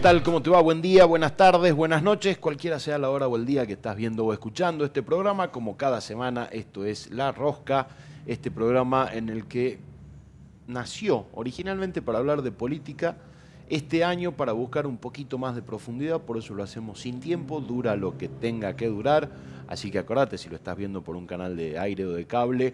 Hola, ¿qué tal? ¿Cómo te va? Buen día, buenas tardes, buenas noches, cualquiera sea la hora o el día que estás viendo o escuchando este programa. Como cada semana, esto es La Rosca, este programa en el que nació originalmente para hablar de política, este año para buscar un poquito más de profundidad, por eso lo hacemos sin tiempo, dura lo que tenga que durar, así que acordate, si lo estás viendo por un canal de aire o de cable,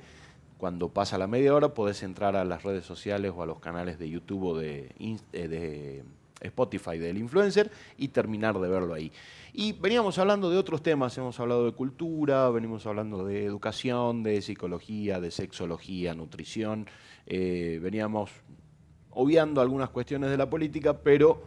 cuando pasa la media hora podés entrar a las redes sociales o a los canales de YouTube o de, eh, de Spotify del influencer y terminar de verlo ahí. Y veníamos hablando de otros temas, hemos hablado de cultura, venimos hablando de educación, de psicología, de sexología, nutrición, eh, veníamos obviando algunas cuestiones de la política, pero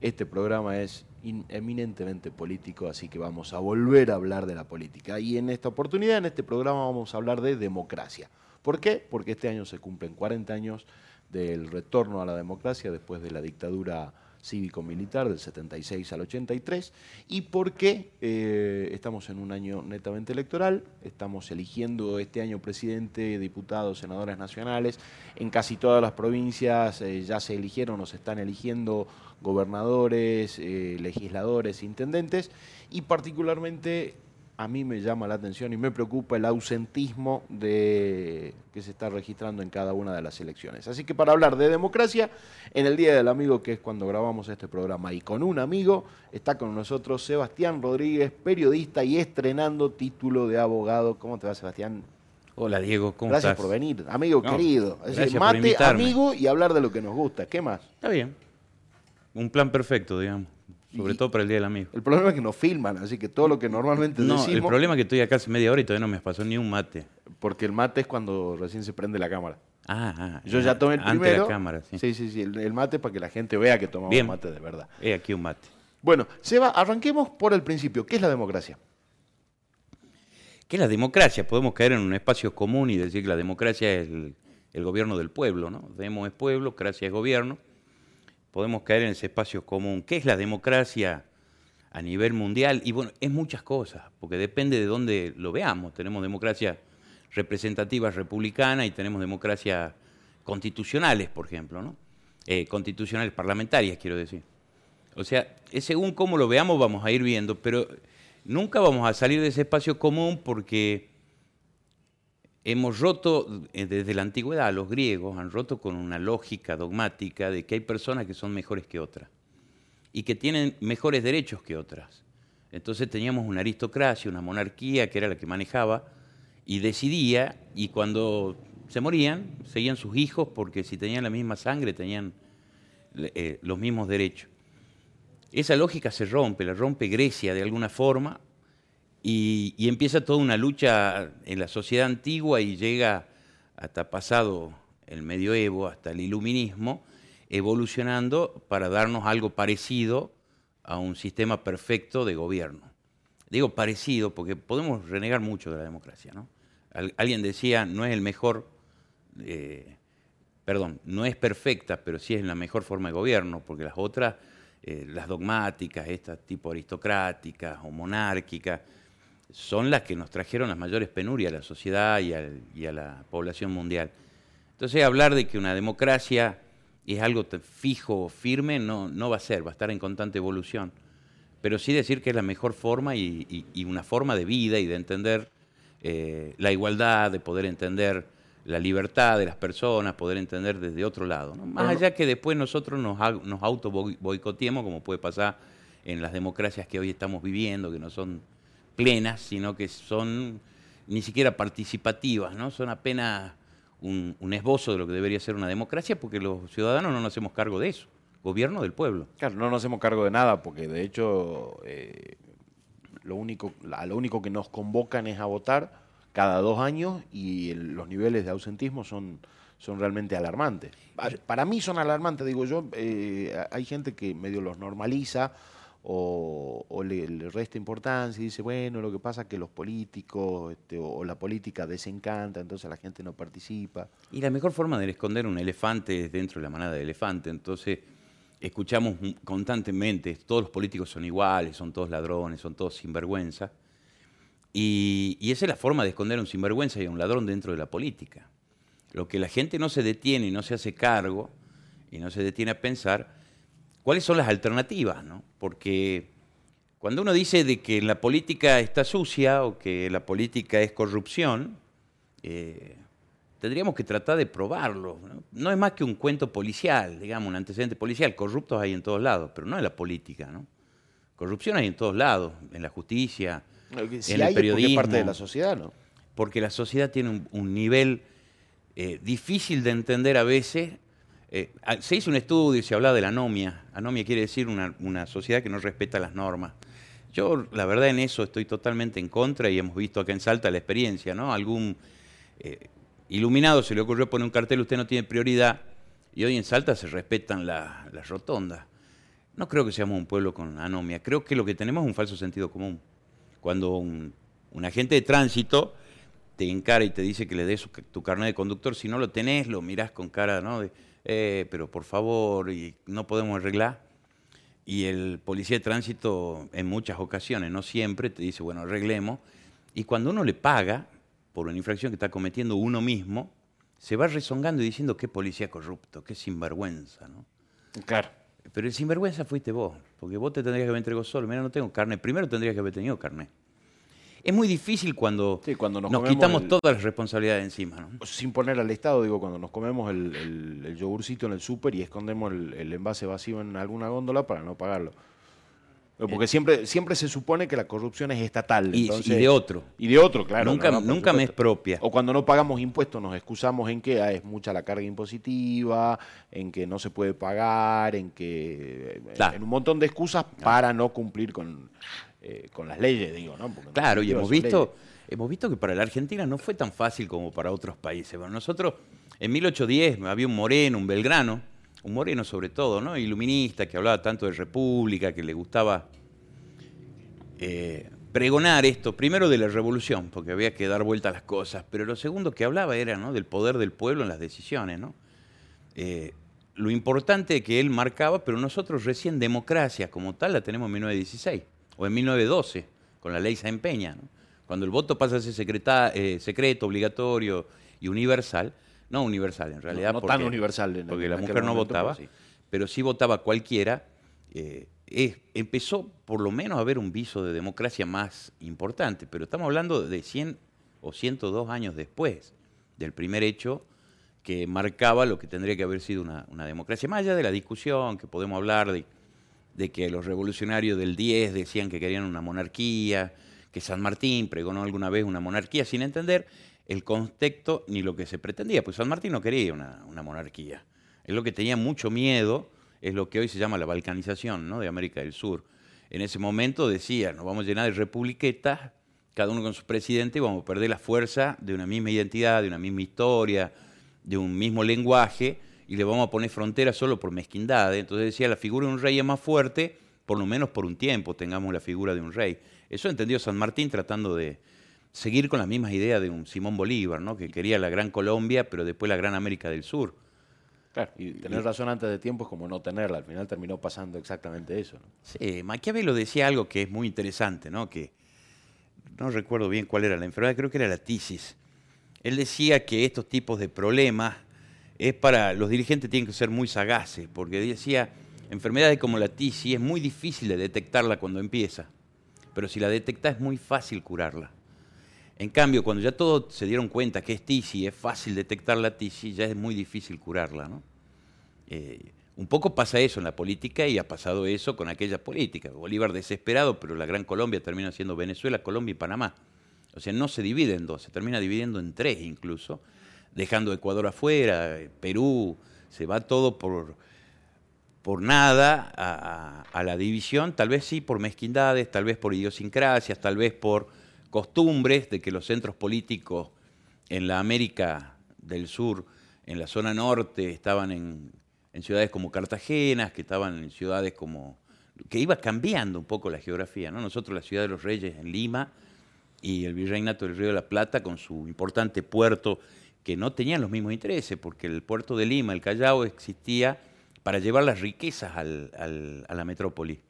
este programa es eminentemente político, así que vamos a volver a hablar de la política. Y en esta oportunidad, en este programa, vamos a hablar de democracia. ¿Por qué? Porque este año se cumplen 40 años del retorno a la democracia después de la dictadura cívico-militar del 76 al 83 y porque eh, estamos en un año netamente electoral, estamos eligiendo este año presidente, diputados, senadores nacionales, en casi todas las provincias eh, ya se eligieron o se están eligiendo gobernadores, eh, legisladores, intendentes y particularmente a mí me llama la atención y me preocupa el ausentismo de, que se está registrando en cada una de las elecciones. Así que para hablar de democracia, en el Día del Amigo, que es cuando grabamos este programa, y con un amigo, está con nosotros Sebastián Rodríguez, periodista y estrenando título de abogado. ¿Cómo te va, Sebastián? Hola, Diego, ¿cómo gracias estás? por venir, amigo querido. Es decir, mate, amigo y hablar de lo que nos gusta. ¿Qué más? Está bien. Un plan perfecto, digamos. Sobre todo para el Día del Amigo. El problema es que nos filman, así que todo lo que normalmente no, decimos... el problema es que estoy acá hace media hora y todavía no me pasó ni un mate. Porque el mate es cuando recién se prende la cámara. Ah, ah Yo ya tomé el primero. la cámara, sí. Sí, sí, sí. El, mate para que la gente vea que tomamos Bien. mate de verdad. He aquí un mate. Bueno, Seba, arranquemos por el principio. ¿Qué es la democracia? ¿Qué es la democracia? Podemos caer en un espacio común y decir que la democracia es el, el gobierno del pueblo, ¿no? Demo es pueblo, gracia es gobierno. Podemos caer en ese espacio común. ¿Qué es la democracia? a nivel mundial, y bueno, es muchas cosas, porque depende de dónde lo veamos. Tenemos democracia representativa republicana y tenemos democracias constitucionales, por ejemplo, ¿no? Eh, constitucionales parlamentarias, quiero decir. O sea, según cómo lo veamos vamos a ir viendo, pero nunca vamos a salir de ese espacio común porque hemos roto, eh, desde la antigüedad, los griegos han roto con una lógica dogmática de que hay personas que son mejores que otras y que tienen mejores derechos que otras. Entonces teníamos una aristocracia, una monarquía que era la que manejaba y decidía, y cuando se morían, seguían sus hijos porque si tenían la misma sangre tenían eh, los mismos derechos. Esa lógica se rompe, la rompe Grecia de alguna forma y, empieza toda una lucha en la sociedad antigua y llega hasta pasado el medioevo, hasta el iluminismo, evolucionando para darnos algo parecido a un sistema perfecto de gobierno. Digo parecido porque podemos renegar mucho de la democracia. ¿no? alguien decía, no es el mejor, eh, perdón, no es perfecta, pero sí es la mejor forma de gobierno, porque las otras, eh, las dogmáticas, estas tipo aristocráticas o monárquicas, son las que nos trajeron las mayores penurias a la sociedad y, y a la población mundial. Entonces hablar de que una democracia es algo fijo, firme, no, no va a ser, va a estar en constante evolución. Pero sí decir que es la mejor forma y, una forma de vida y de entender eh, la igualdad, de poder entender la libertad de las personas, poder entender desde otro lado. Más allá que después nosotros nos, nos auto boicoteemos, como puede pasar en las democracias que hoy estamos viviendo, que no son plenas, sino que son ni siquiera participativas, ¿no? son apenas un, esbozo de lo que debería ser una democracia, porque los ciudadanos no nos hacemos cargo de eso. Gobierno del pueblo. Claro, no nos hacemos cargo de nada, porque de hecho eh, lo, único, lo único que nos convocan es a votar cada dos años y los niveles de ausentismo son, son realmente alarmantes. Para mí son alarmantes, digo yo, eh, hay gente que medio los normaliza o, le, resta importancia y dice, bueno, lo que pasa es que los políticos este, o, la política desencanta, entonces la gente no participa. Y la mejor forma de esconder un elefante es dentro de la manada de elefante, entonces escuchamos constantemente, todos los políticos son iguales, son todos ladrones, son todos sinvergüenza, y, y esa es la forma de esconder a un sinvergüenza y a un ladrón dentro de la política. Lo que la gente no se detiene y no se hace cargo y no se detiene a pensar cuáles son las alternativas, ¿no? Porque cuando uno dice de que la política está sucia o que la política es corrupción, eh, tendríamos que tratar de probarlo. ¿no? es más que un cuento policial, digamos, un antecedente policial. Corruptos hay en todos lados, pero no en la política, ¿no? Corrupción hay en todos lados, en la justicia, en el periodismo. Es parte de la sociedad, ¿no? Porque la sociedad tiene un, nivel eh, difícil de entender a veces. Eh, se hizo un estudio y se hablaba de la anomia. Anomia quiere decir una, una sociedad que no respeta las normas. Yo, la verdad, en eso estoy totalmente en contra y hemos visto acá en Salta la experiencia, ¿no? Algún eh, iluminado se le ocurrió poner un cartel, usted no tiene prioridad, y hoy en Salta se respetan las rotondas. No creo que seamos un pueblo con anomia, creo que lo que tenemos es un falso sentido común. Cuando un, agente de tránsito te encara y te dice que le des tu carnet de conductor, si no lo tenés, lo mirás con cara, ¿no? De, eh, pero por favor, y no podemos arreglar y el policía de tránsito en muchas ocasiones, no siempre, te dice, bueno, arreglemos. Y cuando uno le paga por una infracción que está cometiendo uno mismo, se va rezongando y diciendo qué policía corrupto, qué sinvergüenza, ¿no? Claro. Pero el sinvergüenza fuiste vos, porque vos te tendrías que haber entregado solo. Mira, no tengo carne. Primero tendrías que haber tenido carne. Es muy difícil cuando, nos, quitamos todas las responsabilidades encima. ¿no? Sin poner al Estado, digo, cuando nos comemos el, yogurcito en el súper y escondemos el, envase vacío en alguna góndola para no pagarlo. Porque siempre, siempre se supone que la corrupción es estatal. Y, de otro. Y de otro, claro. Nunca, nunca me es propia. O cuando no pagamos impuestos nos excusamos en que ah, es mucha la carga impositiva, en que no se puede pagar, en que... En un montón de excusas para no cumplir con eh, con las leyes, digo, ¿no? claro, y hemos visto, hemos visto que para la Argentina no fue tan fácil como para otros países. Bueno, nosotros en 1810 había un moreno, un belgrano, un moreno sobre todo, ¿no? Iluminista, que hablaba tanto de república, que le gustaba eh, pregonar esto, primero de la revolución, porque había que dar vuelta a las cosas, pero lo segundo que hablaba era ¿no? del poder del pueblo en las decisiones, ¿no? Eh, lo importante que él marcaba, pero nosotros recién democracia como tal la tenemos en 1916 o en 1912, con la ley Sáenz Peña, cuando el voto pasa a ser eh, secreto, obligatorio y universal, no universal en realidad, no, tan universal, porque la mujer no votaba, pero sí. votaba cualquiera, eh, empezó por lo menos a haber un viso de democracia más importante, pero estamos hablando de 100 o 102 años después del primer hecho que marcaba lo que tendría que haber sido una, una democracia, más allá de la discusión que podemos hablar de de que los revolucionarios del 10 decían que querían una monarquía, que San Martín pregonó alguna vez una monarquía sin entender el contexto ni lo que se pretendía, pues San Martín no quería una, monarquía. Es lo que tenía mucho miedo, es lo que hoy se llama la balcanización ¿no? de América del Sur. En ese momento decía, nos vamos a llenar de republiquetas, cada uno con su presidente, y vamos a perder la fuerza de una misma identidad, de una misma historia, de un mismo lenguaje, y le vamos a poner frontera solo por mezquindad. Entonces decía, la figura de un rey es más fuerte, por lo menos por un tiempo tengamos la figura de un rey. Eso entendió San Martín tratando de seguir con las mismas ideas de un Simón Bolívar, ¿no? que quería la Gran Colombia, pero después la Gran América del Sur. Claro, y tener razón antes de tiempo es como no tenerla. Al final terminó pasando exactamente eso. ¿no? Sí, Maquiavelo decía algo que es muy interesante, ¿no? que no recuerdo bien cuál era la enfermedad, creo que era la tisis. Él decía que estos tipos de problemas es para, los dirigentes tienen que ser muy sagaces, porque decía, enfermedades como la tisis es muy difícil de detectarla cuando empieza, pero si la detecta es muy fácil curarla. En cambio, cuando ya todos se dieron cuenta que es tisis, es fácil detectar la tisis, ya es muy difícil curarla. ¿no? Eh, un poco pasa eso en la política y ha pasado eso con aquella política. Bolívar desesperado, pero la Gran Colombia termina siendo Venezuela, Colombia y Panamá. O sea, no se divide en dos, se termina dividiendo en tres incluso dejando Ecuador afuera, Perú, se va todo por, por nada a, la división, tal vez sí por mezquindades, tal vez por idiosincrasias, tal vez por costumbres de que los centros políticos en la América del Sur, en la zona norte, estaban en, en ciudades como Cartagena, que estaban en ciudades como... que iba cambiando un poco la geografía, ¿no? Nosotros la ciudad de los Reyes en Lima y el Virreinato del Río de la Plata con su importante puerto que no tenían los mismos intereses, porque el puerto de Lima, el Callao, existía para llevar las riquezas a la metrópoli.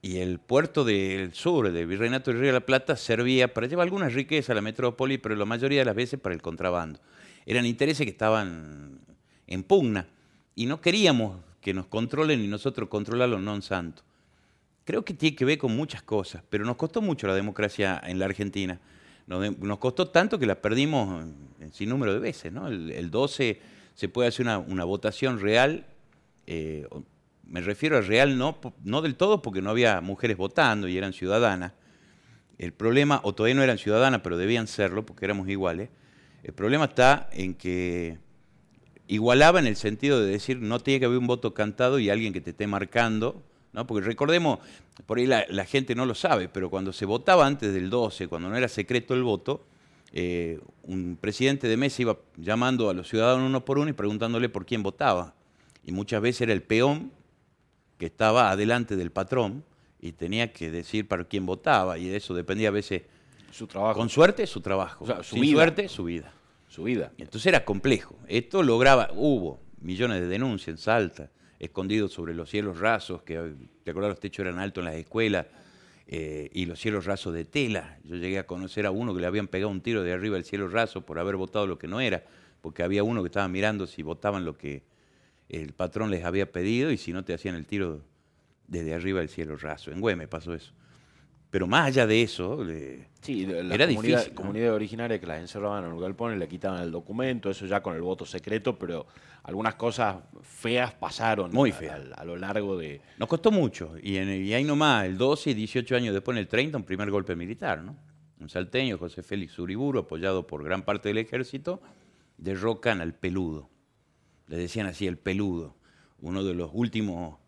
Y el puerto del sur, del Virreinato del Río de la Plata, servía para llevar algunas riquezas a la metrópoli, pero la mayoría de las veces para el contrabando. Eran intereses que estaban en pugna y no queríamos que nos controlen y nosotros controlarlos non santo. Creo que tiene que ver con muchas cosas, pero nos costó mucho la democracia en la Argentina. Nos, costó tanto que la perdimos sin número de veces. ¿no? El, el 12 se puede hacer una, votación real, eh, me refiero a real no del todo porque no había mujeres votando y eran ciudadanas. El problema, o todavía no eran ciudadanas, pero debían serlo porque éramos iguales. El problema está en que igualaba en el sentido de decir no tiene que haber un voto cantado y alguien que te esté marcando, ¿no? Porque recordemos, por ahí la, la gente no lo sabe, pero cuando se votaba antes del 12, cuando no era secreto el voto, eh, un presidente de mesa iba llamando a los ciudadanos uno por uno y preguntándole por quién votaba. Y muchas veces era el peón que estaba adelante del patrón y tenía que decir para quién votaba y de eso dependía a veces, Su trabajo. con suerte, su trabajo, O sea, su sin vida. suerte, su vida. su vida. Entonces era complejo. Esto lograba, hubo millones de denuncias en Salta, escondidos sobre los cielos rasos, que te acordás los techos eran altos en las escuelas, eh, y los cielos rasos de tela. Yo llegué a conocer a uno que le habían pegado un tiro de arriba del cielo raso por haber votado lo que no era, porque había uno que estaba mirando si votaban lo que el patrón les había pedido y si no te hacían el tiro desde arriba del cielo raso. En Güemes pasó eso. Pero más allá de eso, le- Sí, la Era comunidad, difícil, ¿no? comunidad originaria que las encerraban en un galpón y le quitaban el documento, eso ya con el voto secreto, pero algunas cosas feas pasaron Muy a- feas. a, a lo largo de... Nos costó mucho. Y, en- y ahí nomás, el 12 y 18 años después, en el 30, un primer golpe militar. ¿no? Un salteño, José Félix Uriburu, apoyado por gran parte del ejército, derrocan al peludo. Le decían así, el peludo. Uno de los últimos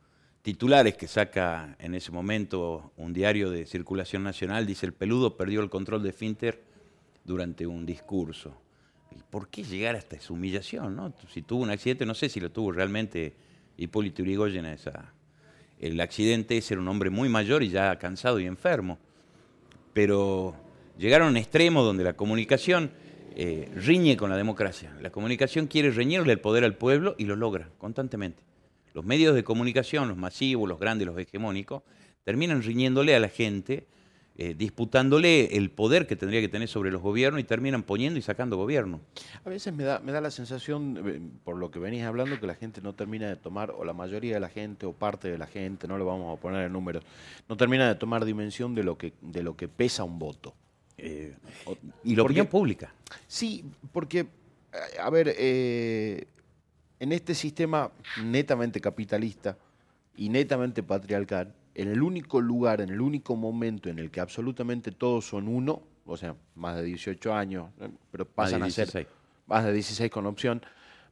titulares que saca en ese momento un diario de circulación nacional dice, el peludo perdió el control de Finter durante un discurso. ¿Y por qué llegar hasta esa humillación? No? Si tuvo un accidente, no sé si lo tuvo realmente Hipólito Yrigoyen a esa, el accidente ese era un hombre muy mayor y ya cansado y enfermo. Pero llegaron a un extremo donde la comunicación eh, riñe con la democracia. La comunicación quiere reñirle el poder al pueblo y lo logra constantemente. Los medios de comunicación, los masivos, los grandes, los hegemónicos, terminan riñéndole a la gente, eh, disputándole el poder que tendría que tener sobre los gobiernos y terminan poniendo y sacando gobierno. A veces me da, me da la sensación, eh, por lo que venís hablando, que la gente no termina de tomar, o la mayoría de la gente, o parte de la gente, no lo vamos a poner en números, no termina de tomar dimensión de lo que, de lo que pesa un voto. Eh, y la porque- opinión pública. Sí, porque, a ver, eh, en este sistema netamente capitalista y netamente patriarcal, en el único lugar, en el único momento en el que absolutamente todos son uno, o sea, más de 18 años, eh, pero pasan a ser 16. más de 16 con opción,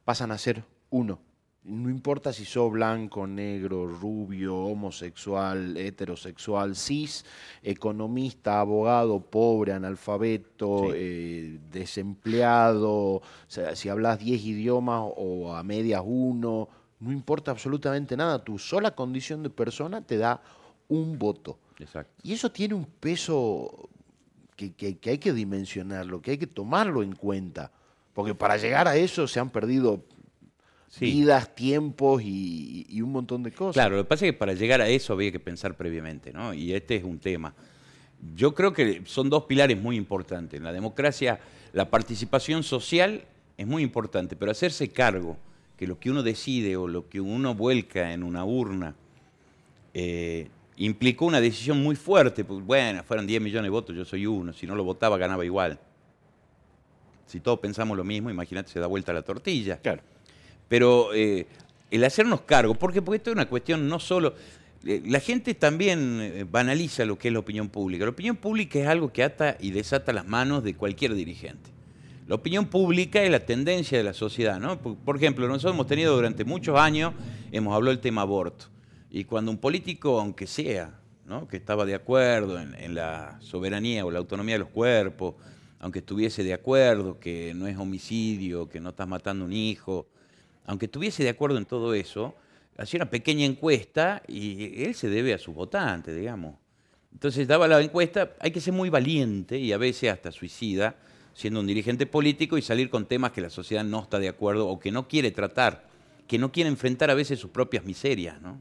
pasan a ser uno. No importa si sos blanco, negro, rubio, homosexual, heterosexual, cis, economista, abogado, pobre, analfabeto, Sí. eh, desempleado, o sea, si hablas 10 idiomas o a medias uno, no importa absolutamente nada. Tu sola condición de persona te da un voto. Exacto. Y eso tiene un peso que, que- que hay que dimensionarlo, que hay que tomarlo en cuenta. Porque para llegar a eso se han perdido Sí. vidas, tiempos y, y un montón de cosas. Claro, lo que pasa es que para llegar a eso había que pensar previamente, ¿no? Y este es un tema. Yo creo que son dos pilares muy importantes. En la democracia, la participación social es muy importante, pero hacerse cargo que lo que uno decide o lo que uno vuelca en una urna eh, implicó una decisión muy fuerte. Porque, bueno, fueron 10 millones de votos, yo soy uno. Si no lo votaba, ganaba igual. Si todos pensamos lo mismo, imagínate, se da vuelta la tortilla. Claro. Pero eh, el hacernos cargo, porque, porque esto es una cuestión no solo... eh, la gente también eh, banaliza lo que es la opinión pública. La opinión pública es algo que ata y desata las manos de cualquier dirigente. La opinión pública es la tendencia de la sociedad, ¿no? Por, ejemplo, nosotros hemos tenido durante muchos años, hemos hablado del tema aborto. Y cuando un político, aunque sea, ¿no? que estaba de acuerdo en la soberanía o la autonomía de los cuerpos, aunque estuviese de acuerdo que no es homicidio, que no estás matando un hijo, aunque estuviese de acuerdo en todo eso, hacía una pequeña encuesta y él se debe a sus votantes, digamos. Entonces daba la encuesta, hay que ser muy valiente y a veces hasta suicida, siendo un dirigente político y salir con temas que la sociedad no está de acuerdo o que no quiere tratar, que no quiere enfrentar a veces sus propias miserias, ¿no?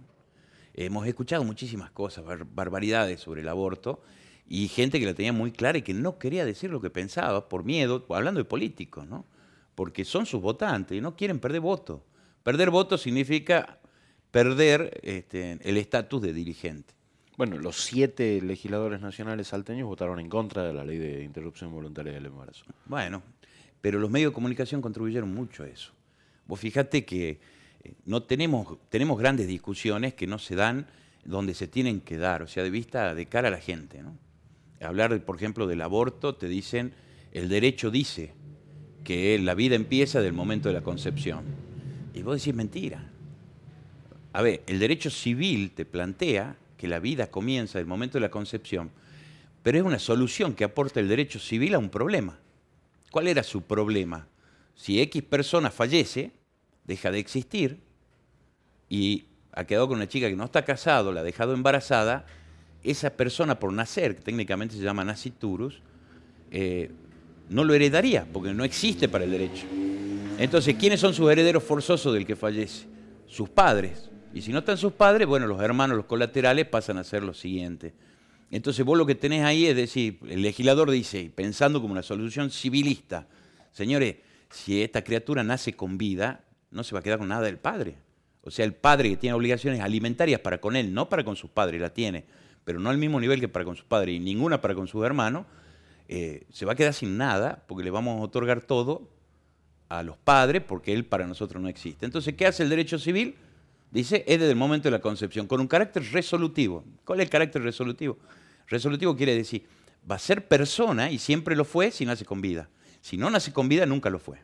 Hemos escuchado muchísimas cosas, bar- barbaridades sobre el aborto, y gente que la tenía muy clara y que no quería decir lo que pensaba por miedo, hablando de políticos, ¿no? Porque son sus votantes y no quieren perder votos. Perder votos significa perder este, el estatus de dirigente. Bueno, los siete legisladores nacionales salteños votaron en contra de la ley de interrupción voluntaria del embarazo. Bueno, pero los medios de comunicación contribuyeron mucho a eso. Vos fíjate que eh, no tenemos, tenemos grandes discusiones que no se dan donde se tienen que dar, o sea, de vista de cara a la gente. ¿no? Hablar, por ejemplo, del aborto, te dicen, el derecho dice que la vida empieza del momento de la concepción. Y vos decís mentira. A ver, el derecho civil te plantea que la vida comienza del momento de la concepción, pero es una solución que aporta el derecho civil a un problema. ¿Cuál era su problema? Si X persona fallece, deja de existir y ha quedado con una chica que no está casado, la ha dejado embarazada, esa persona por nacer, que técnicamente se llama naciturus, eh, no lo heredaría, porque no existe para el derecho. Entonces, ¿quiénes son sus herederos forzosos del que fallece? Sus padres. Y si no están sus padres, bueno, los hermanos, los colaterales pasan a ser los siguientes. Entonces vos lo que tenés ahí es decir, el legislador dice, pensando como una solución civilista, señores, si esta criatura nace con vida, no se va a quedar con nada del padre. O sea, el padre que tiene obligaciones alimentarias para con él, no para con sus padres, la tiene, pero no al mismo nivel que para con sus padres y ninguna para con sus hermanos, eh, se va a quedar sin nada porque le vamos a otorgar todo a los padres porque él para nosotros no existe. Entonces, ¿qué hace el derecho civil? Dice, es desde el momento de la concepción, con un carácter resolutivo. ¿Cuál es el carácter resolutivo? Resolutivo quiere decir, va a ser persona y siempre lo fue si nace con vida. Si no nace con vida, nunca lo fue.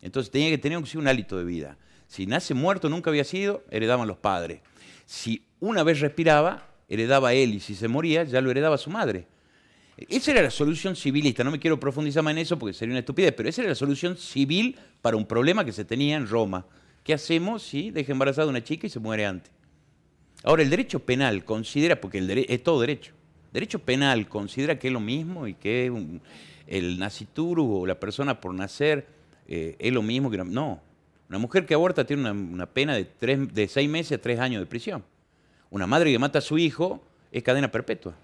Entonces tenía que tener un hálito de vida. Si nace muerto, nunca había sido, heredaban los padres. Si una vez respiraba, heredaba él y si se moría, ya lo heredaba su madre. Esa era la solución civilista. No me quiero profundizar más en eso porque sería una estupidez, pero esa era la solución civil para un problema que se tenía en Roma. ¿Qué hacemos si deja embarazada una chica y se muere antes? Ahora, el derecho penal considera, porque el es todo derecho, derecho penal considera que es lo mismo y que el nacituru o la persona por nacer eh, es lo mismo que... No, una mujer que aborta tiene una, pena de, tres, de seis meses a tres años de prisión. Una madre que mata a su hijo es cadena perpetua.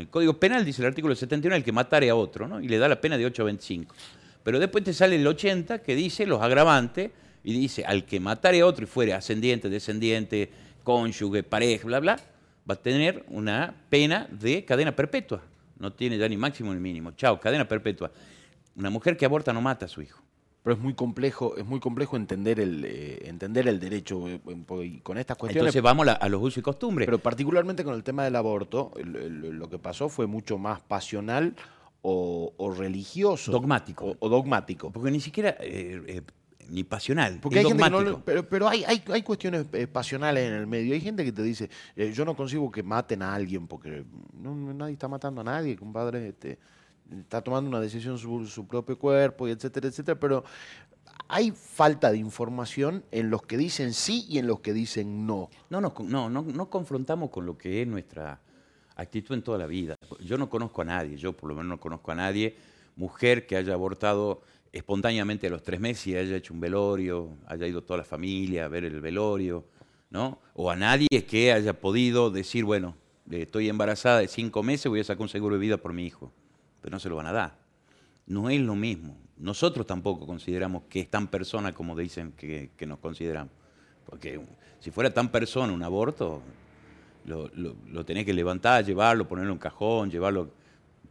El Código Penal dice el artículo 71 el que matare a otro, ¿no? Y le da la pena de 8 a 25. Pero después te sale el 80 que dice los agravantes y dice al que matare a otro y fuere ascendiente, descendiente, cónyuge, pareja, bla, bla, va a tener una pena de cadena perpetua. No tiene ya ni máximo ni mínimo. Chao, cadena perpetua. Una mujer que aborta no mata a su hijo. Pero es muy complejo, es muy complejo entender el eh, entender el derecho eh, con estas cuestiones. Entonces vamos a, los usos y costumbres. Pero particularmente con el tema del aborto, lo que pasó fue mucho más pasional o, religioso. Dogmático. O, dogmático. Porque ni siquiera eh, ni pasional. Porque hay gente que no, pero, pero hay, hay, hay, cuestiones eh, pasionales en el medio. Hay gente que te dice, eh, yo no consigo que maten a alguien porque no, nadie está matando a nadie, compadre. Este, está tomando una decisión sobre su propio cuerpo y etcétera, etcétera. Pero hay falta de información en los que dicen sí y en los que dicen no. No, no, no, no, no confrontamos con lo que es nuestra actitud en toda la vida. Yo no conozco a nadie, yo por lo menos no conozco a nadie, mujer que haya abortado espontáneamente a los tres meses y haya hecho un velorio, haya ido toda la familia a ver el velorio, ¿no? O a nadie que haya podido decir, bueno, estoy embarazada de cinco meses, voy a sacar un seguro de vida por mi hijo. Pero no se lo van a dar. No es lo mismo. Nosotros tampoco consideramos que es tan persona como dicen que, nos consideramos. Porque si fuera tan persona un aborto, lo, lo, tenés que levantar, llevarlo, ponerlo en un cajón, llevarlo.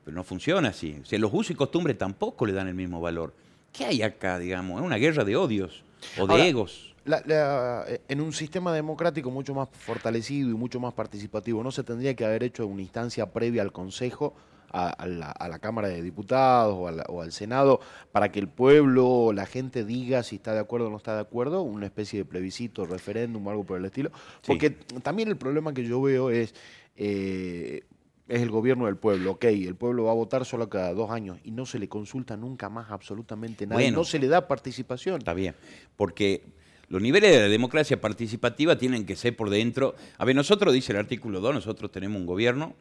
Pero no funciona así. O sea, los usos y costumbres tampoco le dan el mismo valor. ¿Qué hay acá, digamos? Es una guerra de odios o de egos. Eh, en un sistema democrático mucho más fortalecido y mucho más participativo, ¿no se tendría que haber hecho una instancia previa al Consejo, a, la, Cámara de Diputados o, al Senado, para que el pueblo o la gente diga si está de acuerdo o no está de acuerdo? Una especie de plebiscito, referéndum o algo por el estilo. Porque también el problema que yo veo es... Eh, es el gobierno del pueblo, ok, el pueblo va a votar solo cada dos años y no se le consulta nunca más absolutamente nada, no se le da participación. Está bien, porque los niveles de la democracia participativa tienen que ser por dentro. A ver, nosotros, dice el artículo 2, nosotros tenemos un gobierno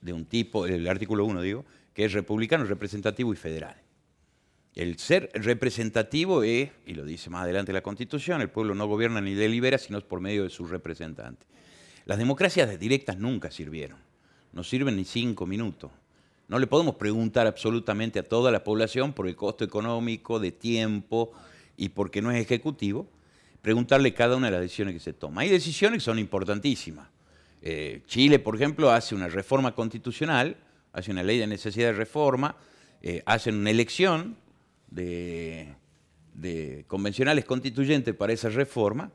de un tipo, el artículo 1 digo, que es republicano, representativo y federal. El ser representativo es, y lo dice más adelante la Constitución, el pueblo no gobierna ni delibera, sino por medio de sus representantes. Las democracias directas nunca sirvieron no sirven ni cinco minutos. No le podemos preguntar absolutamente a toda la población por el costo económico, de tiempo y porque no es ejecutivo, preguntarle cada una de las decisiones que se toman. Hay decisiones que son importantísimas. Eh, Chile, por ejemplo, hace una reforma constitucional, hace una ley de necesidad de reforma, eh, hacen una elección de, convencionales constituyentes para esa reforma,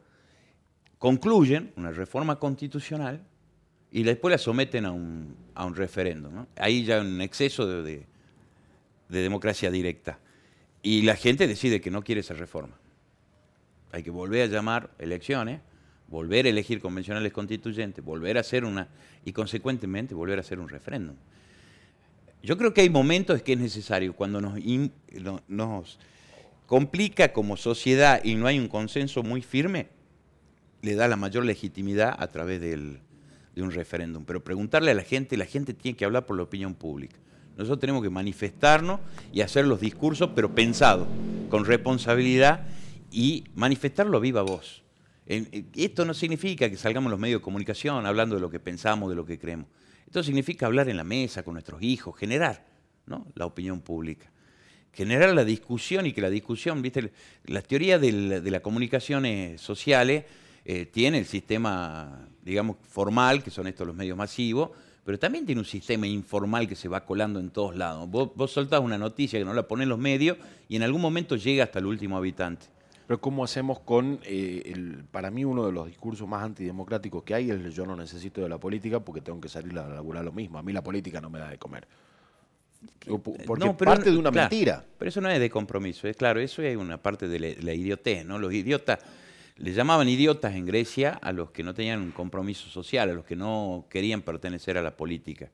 concluyen una reforma constitucional y después la someten a un, referéndum. Ahí ya un exceso de democracia directa. Y la gente decide que no quiere esa reforma. Hay que volver a llamar elecciones, volver a elegir convencionales constituyentes, volver a hacer una, y consecuentemente volver a hacer un referéndum. Yo creo que hay momentos que es necesario, cuando nos, nos complica como sociedad y no hay un consenso muy firme, le da la mayor legitimidad a través de un referéndum. Pero preguntarle a la gente, la gente tiene que hablar por la opinión pública. Nosotros tenemos que manifestarnos y hacer los discursos, pero pensados, con responsabilidad y manifestarlo a viva voz. Esto no significa que salgamos los medios de comunicación hablando de lo que pensamos, de lo que creemos. Esto significa hablar en la mesa con nuestros hijos, generar la opinión pública, generar la discusión y que la discusión, viste, las teorías de las comunicaciones sociales eh, tiene el sistema, digamos, formal, que son estos los medios masivos, pero también tiene un sistema informal que se va colando en todos lados. Vos, vos soltás una noticia que no la ponen los medios y en algún momento llega hasta el último habitante. Pero ¿cómo hacemos con, eh, el, para mí uno de los discursos más antidemocráticos que hay es yo no necesito de la política porque tengo que salir a laburar lo mismo. A mí la política no me da de comer. Porque no, parte de una mentira. Pero eso no es de compromiso, es claro, eso es una parte de la, idiotez, ¿no? Los idiotas, le llamaban idiotas en Grecia a los que no tenían un compromiso social, a los que no querían pertenecer a la política.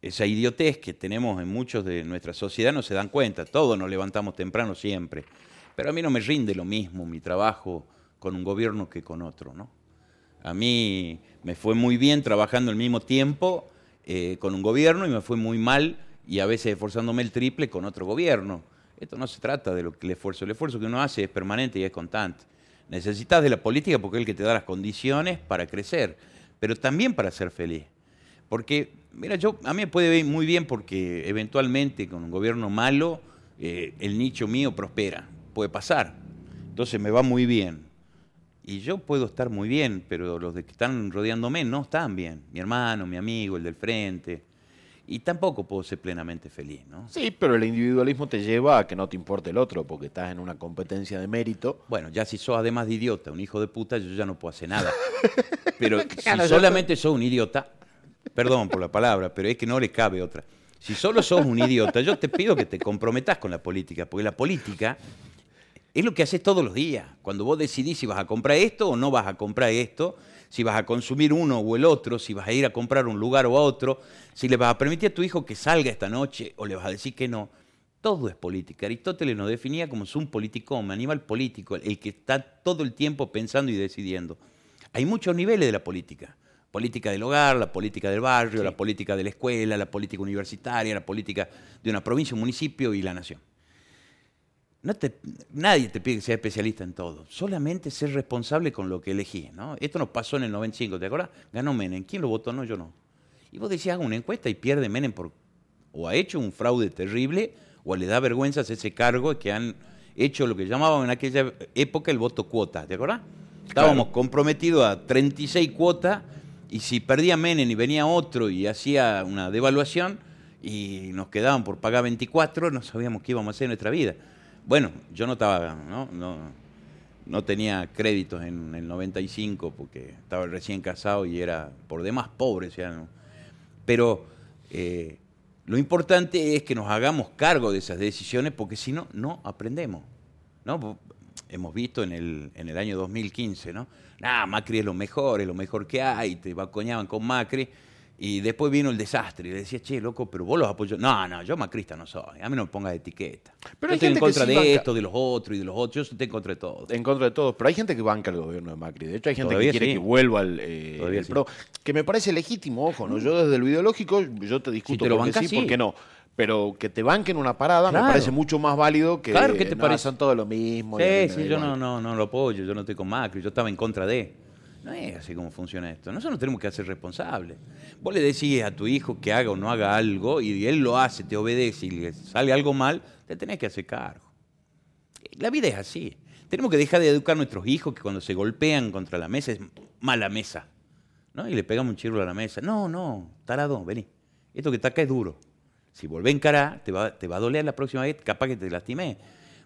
Esa idiotez que tenemos en muchos de nuestra sociedad no se dan cuenta, todos nos levantamos temprano siempre pero a mí no me rinde lo mismo mi trabajo con un gobierno que con otro, ¿no? A mí me fue muy bien trabajando al mismo tiempo eh, con un gobierno y me fue muy mal y a veces esforzándome el triple con otro gobierno. Esto no se trata de lo que el esfuerzo. El esfuerzo que uno hace es permanente y es constante. Necesitas de la política porque es el que te da las condiciones para crecer, pero también para ser feliz. Porque, mira, yo, a mí me puede ir muy bien porque eventualmente con un gobierno malo eh, el nicho mío prospera puede pasar. Entonces me va muy bien. Y yo puedo estar muy bien, pero los que están rodeándome no están bien. Mi hermano, mi amigo, el del frente. Y tampoco puedo ser plenamente feliz, ¿no? Sí, pero el individualismo te lleva a que no te importe el otro, porque estás en una competencia de mérito. Bueno, ya si sos además de idiota, un hijo de puta, yo ya no puedo hacer nada. Pero si solamente sos un idiota, perdón por la palabra, pero es que no le cabe otra. Si solo sos un idiota, yo te pido que te comprometas con la política, porque la política es lo que haces todos los días. Cuando vos decidís si vas a comprar esto o no vas a comprar esto, si vas a consumir uno o el otro, si vas a ir a comprar un lugar o a otro, si le vas a permitir a tu hijo que salga esta noche o le vas a decir que no. Todo es política. Aristóteles nos definía como un político, un animal político, el que está todo el tiempo pensando y decidiendo. Hay muchos niveles de la política. Política del hogar, la política del barrio, la política de la escuela, la política universitaria, la política de una provincia, un municipio y la nación nadie te pide que seas especialista en todo, solamente ser responsable con lo que elegí. ¿no? Esto nos pasó en el 95, ¿te acuerdas? Ganó Menem. ¿Quién lo votó? No, yo no. Y vos decías, haga una encuesta y pierde Menem por, o ha hecho un fraude terrible o le da vergüenza ese cargo que han hecho lo que llamaban en aquella época el voto cuota, ¿te acuerdas? Estábamos comprometidos a 36 cuotas y si perdía Menem y venía otro y hacía una devaluación y nos quedaban por pagar 24, no sabíamos qué íbamos a hacer en nuestra vida. Bueno, yo no estaba, ¿no? no, tenía créditos en el 95 porque estaba recién casado y era por demás pobre. Pero eh, lo importante es que nos hagamos cargo de esas decisiones porque si no, no aprendemos. ¿no? Hemos visto en el, en el año 2015, ¿no? Macri es lo mejor, es lo mejor que hay, te coñaban con Macri. Y después vino el desastre y le decía, che, loco, pero vos los apoyas. No, no, yo macrista no soy. A mí no me pongas etiqueta. Pero yo estoy en contra de esto, de los otros y de los otros. Yo estoy en contra de todo. En contra de todos. Pero hay gente que banca el gobierno de Macri. De hecho, hay gente que quiere que vuelva al eh, PRO. Que me parece legítimo, ojo, ¿no? Yo desde el ideológico, yo te discuto lo porque sí, porque no. Pero que te banquen una parada me parece mucho más válido que. Claro, que te parece? Son todo lo mismo. Sí, sí, yo no, no, no lo apoyo. Yo no estoy con Macri. Yo estaba en contra de. No es así como funciona esto. Nosotros nos tenemos que hacer responsables. Vos le decís a tu hijo que haga o no haga algo y él lo hace, te obedece y le sale algo mal, te tenés que hacer cargo. La vida es así. Tenemos que dejar de educar a nuestros hijos que cuando se golpean contra la mesa es mala mesa. ¿no? Y le pegamos un chirro a la mesa. No, no, tarado, vení. Esto que está acá es duro. Si volvés a encarar, te va, te va a doler la próxima vez, capaz que te lastimé.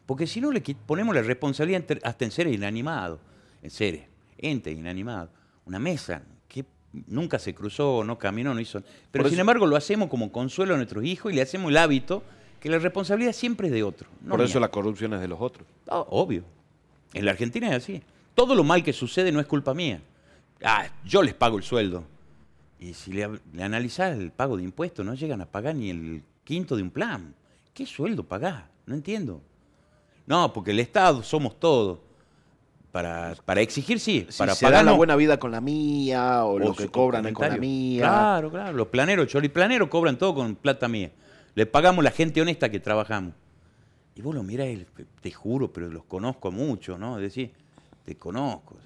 Porque si no le ponemos la responsabilidad hasta en seres inanimados, en seres, entes inanimados. Una mesa que nunca se cruzó, no caminó, no hizo. Pero sin embargo lo hacemos como consuelo a nuestros hijos y le hacemos el hábito que la responsabilidad siempre es de otro. Por eso la corrupción es de los otros. obvio. En la Argentina es así. Todo lo mal que sucede no es culpa mía. Ah, yo les pago el sueldo. Y si le, analizás el pago de impuestos, no llegan a pagar ni el quinto de un plan. ¿Qué sueldo pagás? No entiendo. No, porque el Estado somos todos. Para, para exigir, sí. para pagar la buena vida con la mía, o, lo que cobran con la mía. Claro, claro. Los planeros, choriplaneros cobran todo con plata mía. Le pagamos la gente honesta que trabajamos. Y vos lo mirás, te juro, pero los conozco mucho, ¿no? Es decir, te conozco.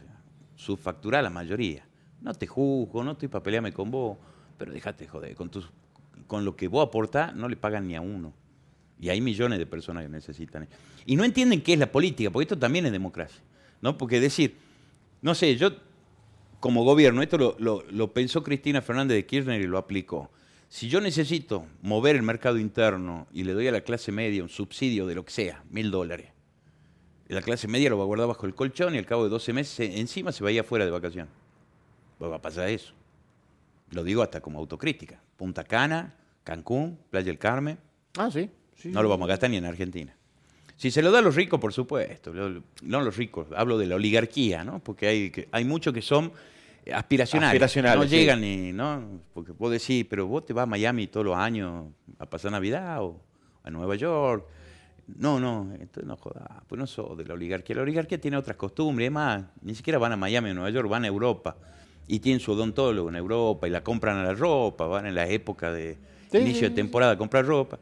O la mayoría. No te juzgo, no estoy para pelearme con vos, pero déjate joder. Con, tus, con lo que vos aportás no le pagan ni a uno. Y hay millones de personas que necesitan. Y no entienden qué es la política, porque esto también es democracia. ¿No? Porque decir, no sé, yo como gobierno, esto lo, lo, pensó Cristina Fernández de Kirchner y lo aplicó. Si yo necesito mover el mercado interno y le doy a la clase media un subsidio de lo que sea, mil dólares, la clase media lo va a guardar bajo el colchón y al cabo de 12 meses encima se vaya fuera de vacación. Pues va a pasar eso. Lo digo hasta como autocrítica. Punta Cana, Cancún, Playa del Carmen. Ah, sí. no lo vamos a gastar ni en Argentina. Si se lo da a los ricos, por supuesto, no los ricos, hablo de la oligarquía, ¿no? Porque hay, hay muchos que son aspiracionales, no llegan ni, ¿no? Porque vos decís, pero vos te vas a Miami todos los años a pasar Navidad o a Nueva York. No, no, entonces no jodas, pues no sos de la oligarquía. La oligarquía tiene otras costumbres, es más, ni siquiera van a Miami o Nueva York, van a Europa y tienen su odontólogo en Europa y la compran a la ropa, van en la época de inicio de temporada a comprar ropa.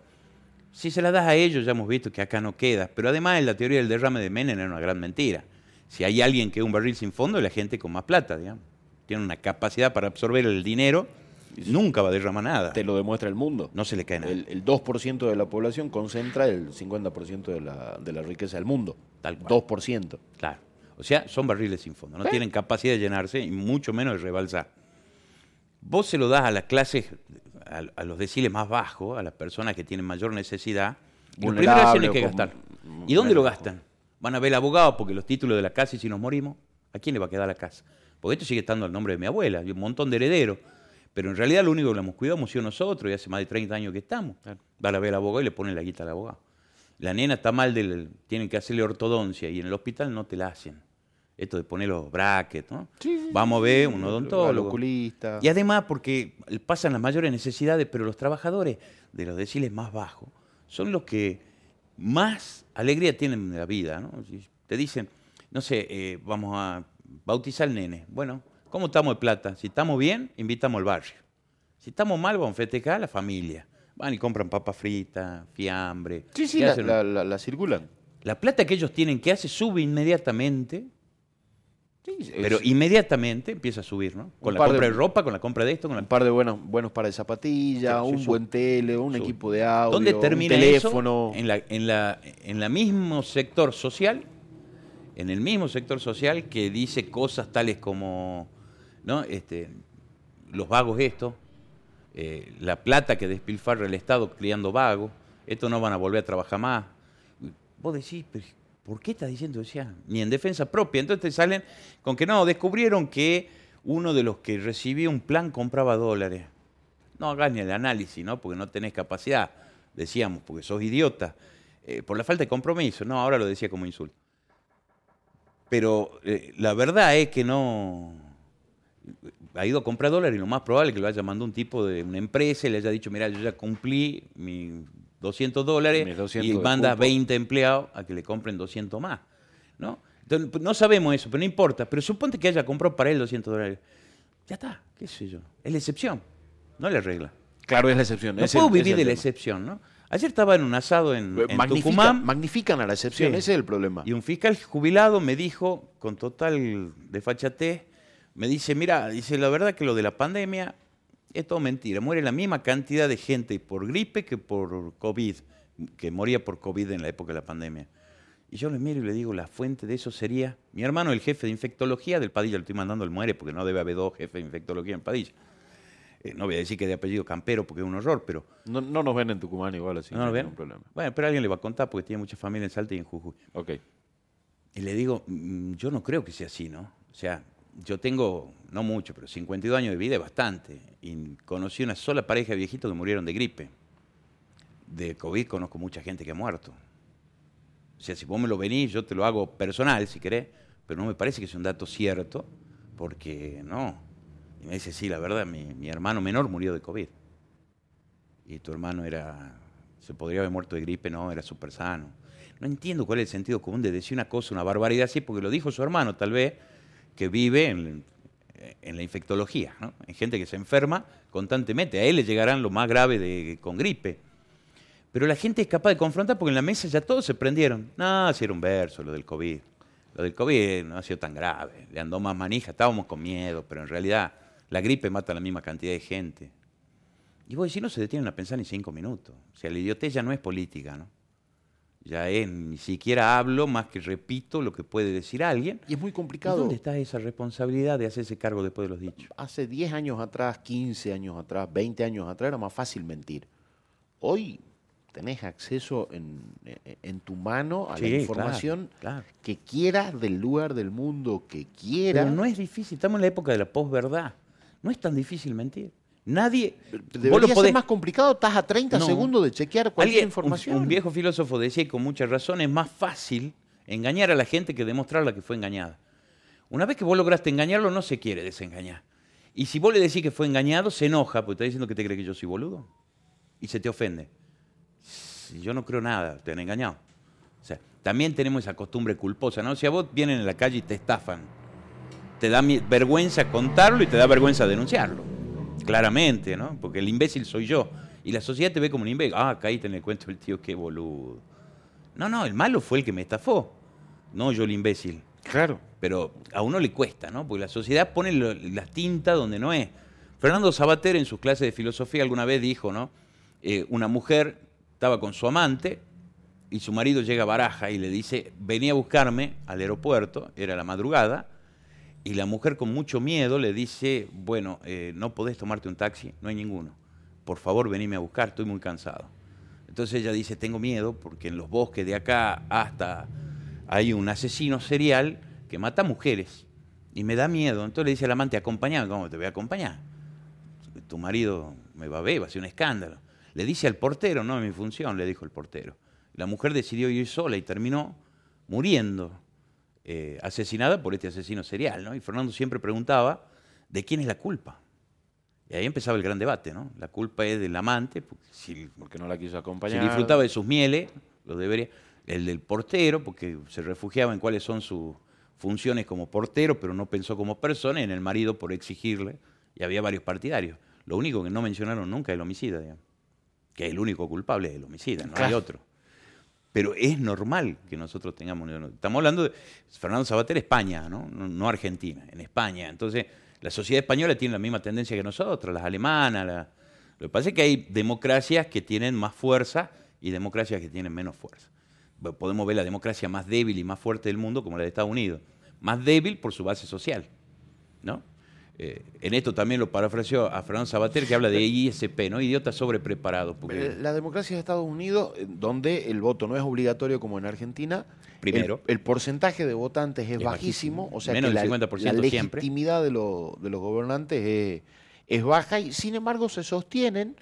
Si se la das a ellos, ya hemos visto que acá no queda. Pero además, la teoría del derrame de Menem era una gran mentira. Si hay alguien que es un barril sin fondo, es la gente con más plata, digamos. Tiene una capacidad para absorber el dinero, nunca va a derramar nada. Te lo demuestra el mundo. No se le cae nada. El, 2% de la población concentra el 50% de la, de la riqueza del mundo. Tal cual. 2%. Claro. O sea, son barriles sin fondo. No tienen capacidad de llenarse y mucho menos de rebalsar. Vos se lo das a las clases a, los deciles más bajos, a las personas que tienen mayor necesidad, lo primero tienen que gastar. ¿Y dónde lo gastan? Van a ver el abogado porque los títulos de la casa y si nos morimos, ¿a quién le va a quedar la casa? Porque esto sigue estando al nombre de mi abuela, y un montón de herederos. Pero en realidad lo único que lo hemos cuidado hemos sido nosotros y hace más de 30 años que estamos. Van a ver al abogado y le ponen la guita al abogado. La nena está mal, del, tienen que hacerle ortodoncia y en el hospital no te la hacen esto de poner los brackets, ¿no? Vamos a ver un odontólogo. Oculista. Y además porque pasan las mayores necesidades, pero los trabajadores de los deciles más bajos son los que más alegría tienen en la vida, ¿no? te dicen, no sé, eh, vamos a bautizar al nene. Bueno, ¿cómo estamos de plata? Si estamos bien, invitamos al barrio. Si estamos mal, vamos a festejar a la familia. Van y compran papas fritas, fiambre. Sí, sí, la, la circulan. La plata que ellos tienen, que hace? Sube inmediatamente pero inmediatamente empieza a subir, ¿no? Con la compra de, ropa, con la compra de esto, con un par de buenos, buenos pares de zapatillas, un buen tele, un equipo de audio, ¿Dónde termina un teléfono. En la, en la, en la mismo sector social, en el mismo sector social que dice cosas tales como, ¿no? Este, los vagos esto, eh, la plata que despilfarra el Estado criando vagos, estos no van a volver a trabajar más. Vos decís, ¿Por qué está diciendo eso? Ni en defensa propia. Entonces te salen con que no, descubrieron que uno de los que recibía un plan compraba dólares. No hagas ni el análisis, ¿no? Porque no tenés capacidad, decíamos, porque sos idiota. Eh, por la falta de compromiso. No, ahora lo decía como insulto. Pero eh, la verdad es que no ha ido a comprar dólares y lo más probable es que lo haya mandado un tipo de una empresa y le haya dicho, mira, yo ya cumplí mi 200 dólares y manda 20 empleados a que le compren 200 más. ¿no? Entonces, no sabemos eso, pero no importa. Pero suponte que haya comprado para él 200 dólares. Ya está, qué sé yo. Es la excepción, no la regla. Claro, es la excepción. No puedo vivir de la excepción, ¿no? Ayer estaba en un asado en, Tucumán. Magnifican a la excepción, ese es el problema. Y un fiscal jubilado me dijo, con total desfachatez, me dice, mira, dice, la verdad que lo de la pandemia es todo mentira. Muere la misma cantidad de gente por gripe que por COVID, que moría por COVID en la época de la pandemia. Y yo le miro y le digo, la fuente de eso sería mi hermano, el jefe de infectología del Padilla, lo estoy mandando al muere porque no debe haber dos jefes de infectología en Padilla. Eh, no voy a decir que de apellido Campero porque es un horror, pero... No, no nos ven en Tucumán igual, así ¿No nos hay ven? ningún problema. Bueno, pero alguien le va a contar porque tiene mucha familia en Salta y en Jujuy. Ok. Y le digo, "Mm, yo no creo que sea así, ¿no? O sea, yo tengo, no mucho, pero 52 años de vida bastante. Y conocí una sola pareja de viejitos que murieron de gripe. De COVID conozco mucha gente que ha muerto. O sea, si vos me lo venís, yo te lo hago personal, si querés, pero no me parece que sea un dato cierto, porque no. Y me dice, sí, la verdad, mi, mi hermano menor murió de COVID. Y tu hermano era, se podría haber muerto de gripe, no, era súper sano. No entiendo cuál es el sentido común de decir una cosa, una barbaridad así, porque lo dijo su hermano, tal vez, que vive en, en la infectología, ¿no? En gente que se enferma constantemente. A él le llegarán lo más grave de, con gripe. Pero la gente es capaz de confrontar porque en la mesa ya todos se prendieron. No, si era un verso, lo del COVID. Lo del COVID no ha sido tan grave. Le andó más manija, estábamos con miedo, pero en realidad la gripe mata a la misma cantidad de gente. Y vos decís, no se detienen a pensar ni cinco minutos. O sea, la idiotez ya no es política, ¿no? Ya es, ni siquiera hablo más que repito lo que puede decir alguien. Y es muy ¿Y complicado. dónde está esa responsabilidad de hacerse cargo después de los dichos? Hace 10 años atrás, 15 años atrás, 20 años atrás era más fácil mentir. Hoy tenés acceso en, en tu mano a Sí, la información claro. que quieras del lugar del mundo que quiera. Pero no es difícil, estamos en la época de la posverdad. No es tan difícil mentir. Nadie. Debería vos lo ser podés- más complicado, estás a 30 No. segundos de chequear cualquier Alguien- información. Un, viejo filósofo decía y con mucha razón, es más fácil engañar a la gente que demostrarla que fue engañada. Una vez que vos lograste engañarlo, no se quiere desengañar. Y si vos le decís que fue engañado, se enoja, porque está diciendo que te cree que yo soy boludo. Y se te ofende. Si yo no creo nada, te han engañado. O sea, también tenemos esa costumbre culposa, ¿no? Si a vos vienen en la calle y te estafan, te da vergüenza contarlo y te da vergüenza denunciarlo. Claramente, ¿no? Porque el imbécil soy yo. Y la sociedad te ve como un imbécil. Ah, caíste en el cuento del tío, qué boludo. No, no, el malo fue el que me estafó. No yo el imbécil. Claro. Pero a uno le cuesta, ¿no? Porque la sociedad pone lo- la tinta donde no es. Fernando Sabater en sus clases de filosofía alguna vez dijo, ¿no? Eh, una mujer estaba con su amante y su marido llega a Baraja y le dice, venía a buscarme al aeropuerto, era la madrugada, y la mujer con mucho miedo le dice, bueno, eh, no podés tomarte un taxi, no hay ninguno. Por favor, venime a buscar, estoy muy cansado. Entonces ella dice, tengo miedo porque en los bosques de acá hasta hay un asesino serial que mata mujeres y me da miedo. Entonces le dice al amante, acompáñame, ¿cómo te voy a acompañar? Tu marido me va a ver, va a ser un escándalo. Le dice al portero, no es mi función, le dijo el portero. La mujer decidió ir sola y terminó muriendo, eh, asesinada por este asesino serial. ¿no? Y Fernando siempre preguntaba, ¿de quién es la culpa? Y ahí empezaba el gran debate, ¿no? La culpa es del amante, porque si Porque no la quiso si acompañar. disfrutaba de sus mieles, lo debería. El del portero, porque se refugiaba en cuáles son sus funciones como portero, pero no pensó como persona, y en el marido por exigirle, y había varios partidarios. Lo único que no mencionaron nunca es el homicida, digamos. que es el único culpable del homicida, no hay otro. Pero es normal que nosotros tengamos... Estamos hablando de Fernando Sabater, España, ¿no? No, Argentina, en España. Entonces, la sociedad española tiene la misma tendencia que nosotros, las alemanas. Lo que pasa es que hay democracias que tienen más fuerza y democracias que tienen menos fuerza. Podemos ver la democracia más débil y más fuerte del mundo como la de Estados Unidos. Más débil por su base social, ¿no? Eh, en esto también lo parafraseó a Fernando Sabater, que habla de ISP, ¿no? Idiotas sobrepreparados. Porque... Eh, La democracia de Estados Unidos, eh, donde el voto no es obligatorio como en Argentina, Primero. el, el porcentaje de votantes es, Es bajísimo, bajísimo. o sea Menos que la, del 50% la siempre. legitimidad de, lo- de los gobernantes es, es baja y sin embargo se sostienen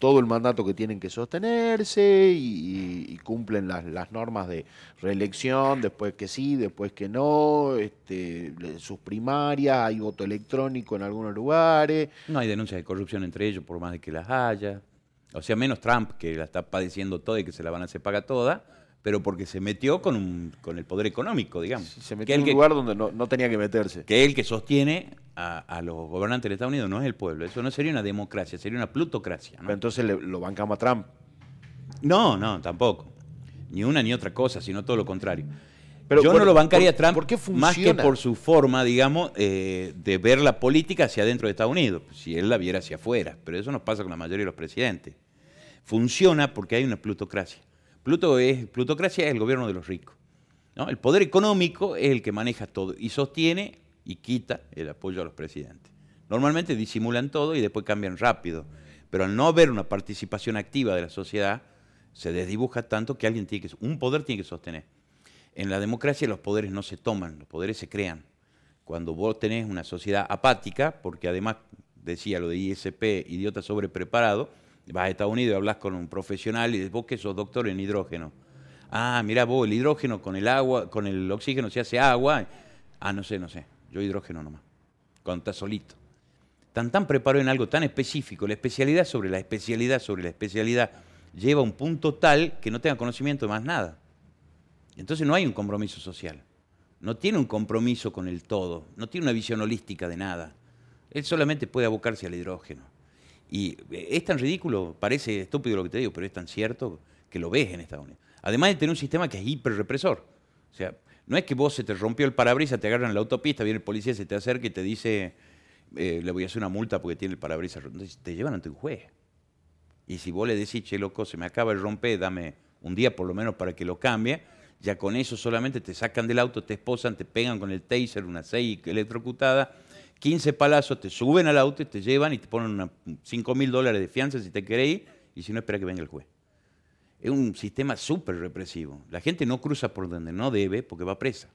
todo el mandato que tienen que sostenerse y, cumplen las, las normas de reelección, después que sí, después que no, este, sus primarias, hay voto electrónico en algunos lugares. No hay denuncias de corrupción entre ellos, por más de que las haya. O sea, menos Trump, que la está padeciendo toda y que se la van a hacer paga toda, pero porque se metió con, un- con el poder económico, digamos. Se que, metió el en un que, lugar donde no, no tenía que meterse. que el que sostiene a, a los gobernantes de Estados Unidos no es el pueblo. Eso no sería una democracia, sería una plutocracia. ¿no? Pero entonces le- lo bancamos a Trump. No, no, tampoco. Ni una ni otra cosa, sino todo lo contrario. Pero, Yo bueno, no lo bancaría a ¿por- Trump por qué más que por su forma, digamos, eh, de ver la política hacia adentro de Estados Unidos, si él la viera hacia afuera. Pero eso nos pasa con la mayoría de los presidentes. Funciona porque hay una plutocracia. Pluto es, plutocracia es el gobierno de los ricos. ¿no? El poder económico es el que maneja todo y sostiene y quita el apoyo a los presidentes. Normalmente disimulan todo y después cambian rápido, pero al no haber una participación activa de la sociedad, se desdibuja tanto que alguien tiene que, un poder tiene que sostener. En la democracia los poderes no se toman, los poderes se crean. Cuando vos tenés una sociedad apática, porque además decía lo de ISP, idiota sobrepreparado, vas a Estados Unidos y hablas con un profesional y dices, vos que sos doctor en hidrógeno. Ah, mira vos, el hidrógeno con el agua, con el oxígeno se hace agua. Ah, no sé, no sé. Yo hidrógeno nomás. Cuando estás solito. Tan tan preparado en algo tan específico, la especialidad sobre la especialidad sobre la especialidad lleva a un punto tal que no tenga conocimiento de más nada. Entonces no hay un compromiso social. No tiene un compromiso con el todo. No tiene una visión holística de nada. Él solamente puede abocarse al hidrógeno. Y eh, es tan ridículo, parece estúpido lo que te digo, pero es tan cierto que lo ves en Estados Unidos. Además de tener un sistema que es hiperrepresor. O sea, no es que vos se te rompió el parabrisas, te agarran en la autopista, viene el policía, se te acerca y te dice, eh, le voy a hacer una multa porque tiene el parabrisas. Entonces te llevan ante un juez. Y si vos le decís, che, loco, se me acaba el romper, dame un día por lo menos para que lo cambie, ya con eso solamente te sacan del auto, te esposan, te pegan con el taser, una 6 electrocutada, 15 palazos, te suben al auto y te llevan y te ponen 5 mil dólares de fianza si te querés ir, y si no, espera que venga el juez. Es un sistema súper represivo. La gente no cruza por donde no debe porque va presa.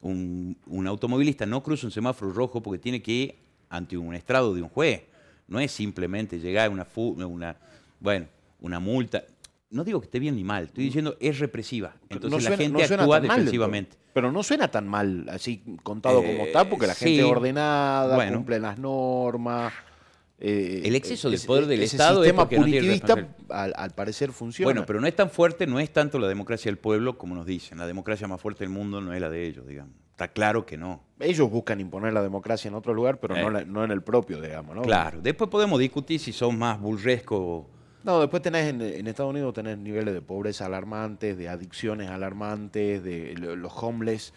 Un, automovilista no cruza un semáforo rojo porque tiene que ir ante un estrado de un juez. No es simplemente llegar a una, una, bueno, una multa. No digo que esté bien ni mal, estoy diciendo es represiva. Entonces la gente actúa defensivamente. pero, no suena tan mal, así contado como está, porque la gente es ordenada, cumple las normas. Eh, el exceso del poder del Estado sistema punitivista, al, parecer, funciona. Bueno, pero no es tan fuerte, no es tanto la democracia del pueblo como nos dicen. La democracia más fuerte del mundo no es la de ellos, digamos. Está claro que no. Ellos buscan imponer la democracia en otro lugar, pero no, eh. en el propio, digamos. ¿no? Claro. Después podemos discutir si son más burrescos. No, después tenés en, Estados Unidos tenés niveles de pobreza alarmantes, de adicciones alarmantes, de los homeless.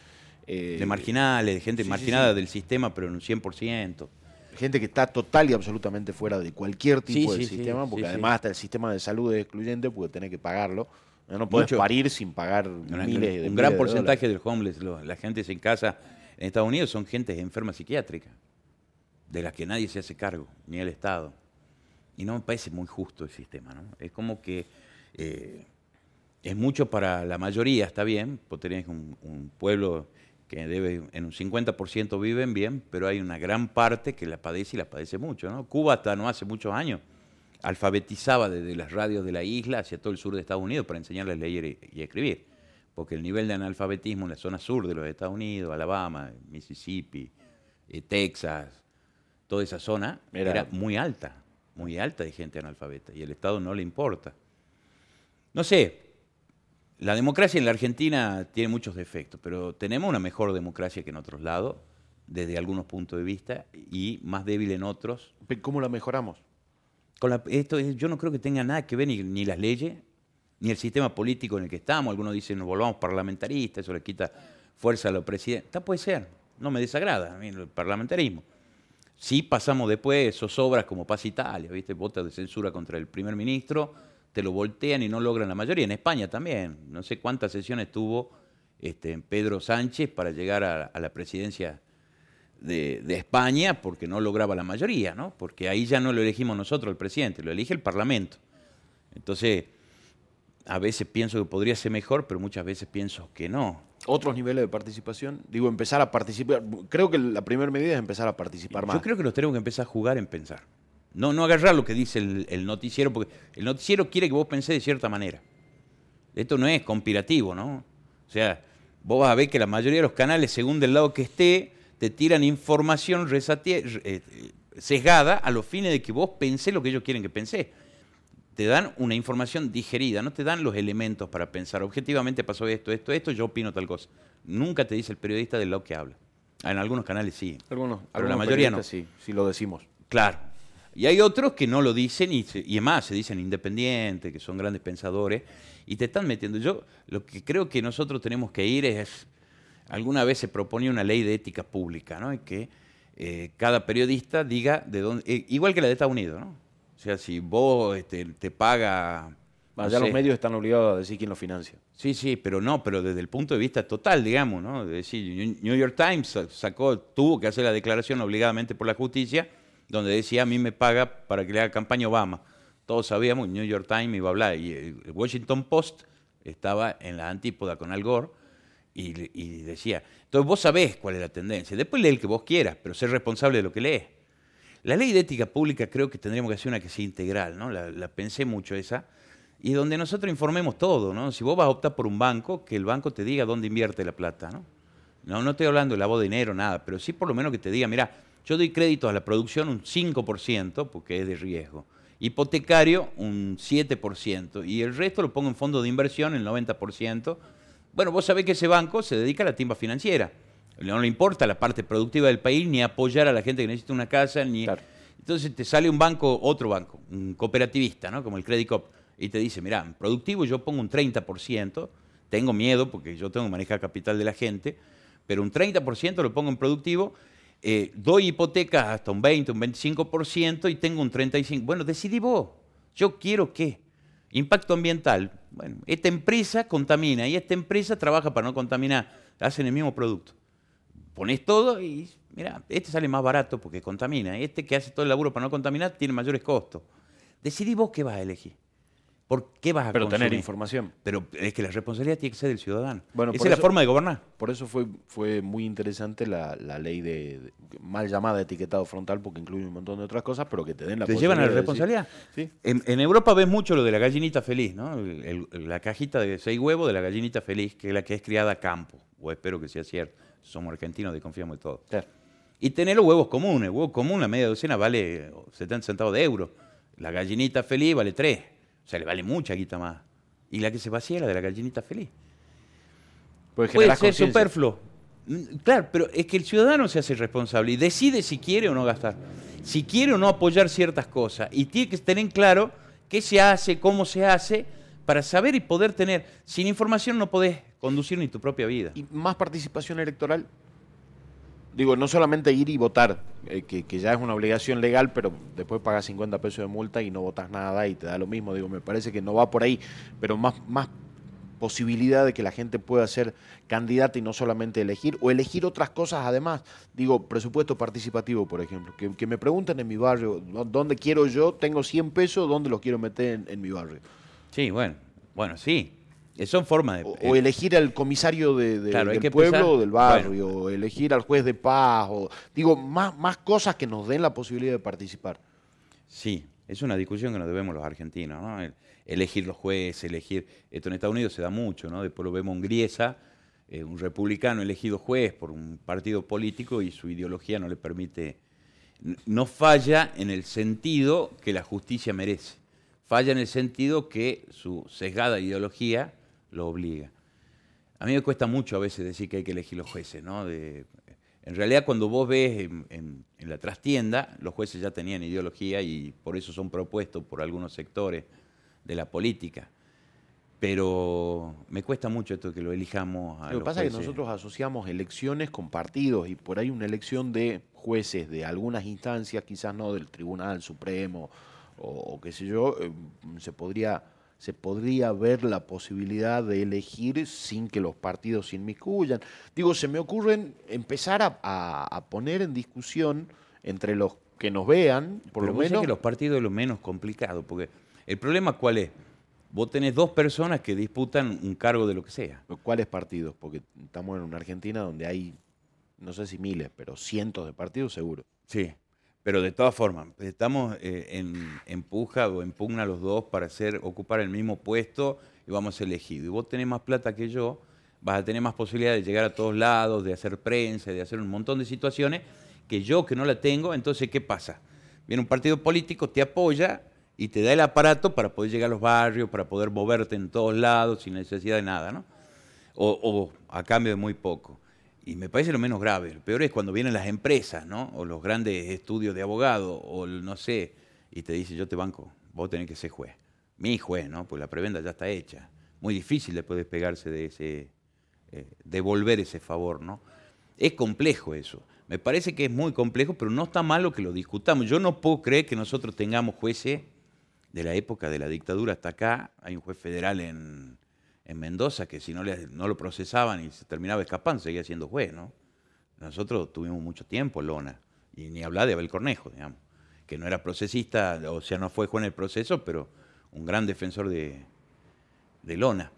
Eh, de marginales, de gente marginada del sistema, pero en un 100% gente que está total y absolutamente fuera de cualquier tipo de sistema, porque además hasta el sistema de salud es excluyente porque tenés que pagarlo. No puedes parir sin pagar miles de Un gran porcentaje del homeless, la gente en casa en Estados Unidos son gente enferma psiquiátrica, de las que nadie se hace cargo, ni el Estado. Y no me parece muy justo el sistema, ¿no? Es como que eh, es mucho para la mayoría, está bien, porque tenés un pueblo que debe, en un 50% viven bien, pero hay una gran parte que la padece y la padece mucho. ¿no? Cuba hasta no hace muchos años alfabetizaba desde las radios de la isla hacia todo el sur de Estados Unidos para enseñarles a leer y escribir, porque el nivel de analfabetismo en la zona sur de los Estados Unidos, Alabama, Mississippi, eh, Texas, toda esa zona era muy alta, muy alta de gente analfabeta, y el Estado no le importa. No sé, la democracia en la Argentina tiene muchos defectos, pero tenemos una mejor democracia que en otros lados, desde algunos puntos de vista, y más débil en otros. ¿Cómo la mejoramos? Con esto, yo no creo que tenga nada que ver ni, las leyes, ni el sistema político en el que estamos. Algunos dicen nos volvamos parlamentaristas, eso le quita fuerza a los presidentes. Puede ser, no me desagrada a mí el parlamentarismo. Sí pasamos después zozobras como Paz Italia, ¿viste? Votos de censura contra el primer ministro te lo voltean y no logran la mayoría. En España también. No sé cuántas sesiones tuvo este, Pedro Sánchez para llegar a, la presidencia de, España porque no lograba la mayoría, ¿no? Porque ahí ya no lo elegimos nosotros el presidente, lo elige el Parlamento. Entonces, a veces pienso que podría ser mejor, pero muchas veces pienso que no. ¿Otros niveles de participación? Digo, empezar a participar. Creo que la primera medida es empezar a participar más. Yo creo que nos tenemos que empezar a jugar en pensar. No, no agarrar lo que dice el, noticiero, porque el noticiero quiere que vos pensés de cierta manera. Esto no es conspirativo, ¿no? O sea, vos vas a ver que la mayoría de los canales, según del lado que esté, te tiran información eh, sesgada a los fines de que vos pensés lo que ellos quieren que pensés. Te dan una información digerida, no te dan los elementos para pensar. Objetivamente pasó esto, esto, esto, yo opino tal cosa. Nunca te dice el periodista de lo que habla. En algunos canales sí. Algunos, pero la mayoría no. Sí, sí lo decimos. Claro. Y hay otros que no lo dicen y, y más, se dicen independientes, que son grandes pensadores, y te están metiendo. Yo lo que creo que nosotros tenemos que ir es, alguna vez se proponía una ley de ética pública, ¿no? Y que eh, cada periodista diga de dónde, eh, igual que la de Estados Unidos, ¿no? O sea, si vos este, te paga Más No allá sé. los medios están obligados a decir quién lo financia. Sí, sí, pero no, pero desde el punto de vista total, digamos, ¿no? Es decir, New- York Times sa- sacó, tuvo que hacer la declaración obligadamente por la justicia, donde decía a mí me paga para que le haga campaña Obama. Todos sabíamos, New York Times iba a hablar, y el Washington Post estaba en la antípoda con Al Gore, y, decía, entonces vos sabés cuál es la tendencia, después lee el que vos quieras, pero ser responsable de lo que lees. La ley de ética pública creo que tendríamos que hacer una que sea integral, ¿no? La, la pensé mucho esa. Y donde nosotros informemos todo, ¿no? Si vos vas a optar por un banco, que el banco te diga dónde invierte la plata, ¿no? No, no estoy hablando de lavado de dinero, nada, pero sí por lo menos que te diga, mira, yo doy crédito a la producción un 5%, porque es de riesgo, hipotecario un 7%, y el resto lo pongo en fondo de inversión, el 90%. Bueno, vos sabés que ese banco se dedica a la timba financiera. No le importa la parte productiva del país, ni apoyar a la gente que necesita una casa, ni... Claro. Entonces te sale un banco, otro banco, un cooperativista, ¿no? Como el Credit Cop, y te dice, mira, en productivo yo pongo un 30%, tengo miedo porque yo tengo que manejar capital de la gente, pero un 30% lo pongo en productivo, eh, doy hipotecas hasta un 20, un 25% y tengo un 35%. Bueno, decidí vos, yo quiero qué. Impacto ambiental. Bueno, esta empresa contamina y esta empresa trabaja para no contaminar, hacen el mismo producto pones todo y mira, este sale más barato porque contamina, este que hace todo el laburo para no contaminar tiene mayores costos. Decidí vos qué vas a elegir. ¿Por qué vas a Pero tener información. Pero es que la responsabilidad tiene que ser del ciudadano. Bueno, Esa es la forma de gobernar. Por eso fue, fue muy interesante la, la ley de, de- mal llamada etiquetado frontal, porque incluye un montón de otras cosas, pero que te den la Te llevan a la responsabilidad. decir- Sí. En, en Europa ves mucho lo de la gallinita feliz, ¿no? El- el- la cajita de seis huevos de la gallinita feliz, que es la que es criada a campo. O espero que sea cierto. Somos argentinos, desconfiamos de todo. Claro. Y tener los huevos comunes. Huevo común, la media docena vale 70 centavos de euro. La gallinita feliz vale 3. O sea, le vale mucha guita más. Y la que se vacía es la de la gallinita feliz. Puede ser superfluo. Mm, Claro, pero es que el ciudadano se hace responsable y decide si quiere o no gastar. Si quiere o no apoyar ciertas cosas. Y tiene que tener en claro qué se hace, cómo se hace, para saber y poder tener. Sin información no podés conducir ni tu propia vida. Y más participación electoral. Digo, no solamente ir y votar, eh, que, que ya es una obligación legal, pero después pagas 50 pesos de multa y no votas nada y te da lo mismo. Digo, me parece que no va por ahí, pero más, más posibilidad de que la gente pueda ser candidata y no solamente elegir, o elegir otras cosas además. Digo, presupuesto participativo, por ejemplo. Que, me pregunten en mi barrio, ¿dó- ¿dónde quiero yo? Tengo 100 pesos, ¿dónde los quiero meter en mi barrio? Sí, bueno. Bueno, sí. Eh, Son formas de... O, eh, o elegir al comisario de, de- Claro, hay del pueblo empezar- o del barrio, o elegir al juez de paz, o digo, más, más cosas que nos den la posibilidad de participar. Sí, es una discusión que nos debemos los argentinos, ¿no? El- elegir los jueces, elegir... Esto en Estados Unidos se da mucho, ¿no? Después lo vemos en Griesa, eh, un republicano elegido juez por un partido político y su ideología no le permite... No falla en el sentido que la justicia merece, falla en el sentido que su sesgada ideología lo obliga. A mí me cuesta mucho a veces decir que hay que elegir los jueces, ¿no? De- en realidad, cuando vos ves en, en- en la trastienda, los jueces ya tenían ideología y por eso son propuestos por algunos sectores de la política. Pero me cuesta mucho esto que lo elijamos a Lo que los pasa es que nosotros asociamos elecciones con partidos y por ahí una elección de jueces de algunas instancias, quizás no del Tribunal Supremo o, o qué sé yo, eh, se podría se podría ver la posibilidad de elegir sin que los partidos se inmiscuyan. Digo, se me ocurren empezar a, a- a poner en discusión entre los que nos vean, por Pero lo menos, que los partidos es lo menos complicado, porque el problema cuál es? Vos tenés dos personas que disputan un cargo de lo que sea. ¿cuáles partidos? Porque estamos en una Argentina donde hay, no sé si miles, pero cientos de partidos seguro. Sí, pero de todas formas, estamos eh, en, en puja o en pugna los dos para hacer, ocupar el mismo puesto y vamos elegidos. Y vos tenés más plata que yo, vas a tener más posibilidad de llegar a todos lados, de hacer prensa, de hacer un montón de situaciones que yo que no la tengo, entonces ¿qué pasa? Viene un partido político, te apoya y te da el aparato para poder llegar a los barrios, para poder moverte en todos lados sin necesidad de nada, ¿no? o, o a cambio de muy poco. Y me parece lo menos grave. Lo peor es cuando vienen las empresas, ¿no? O los grandes estudios de abogado, o no sé, y te dice, yo te banco, vos tenés que ser juez. Mi juez, ¿no? Pues la prebenda ya está hecha. Muy difícil después despegarse de ese, eh, devolver ese favor, ¿no? Es complejo eso. Me parece que es muy complejo, pero no está malo que lo discutamos. Yo no puedo creer que nosotros tengamos jueces de la época de la dictadura hasta acá. Hay un juez federal en, en Mendoza que si no, le, no lo procesaban y se terminaba escapando, seguía siendo juez, ¿no? Nosotros tuvimos mucho tiempo Lona, y ni hablar de Abel Cornejo, digamos, que no era procesista, o sea, no fue juez en el proceso, pero un gran defensor de, de Lona.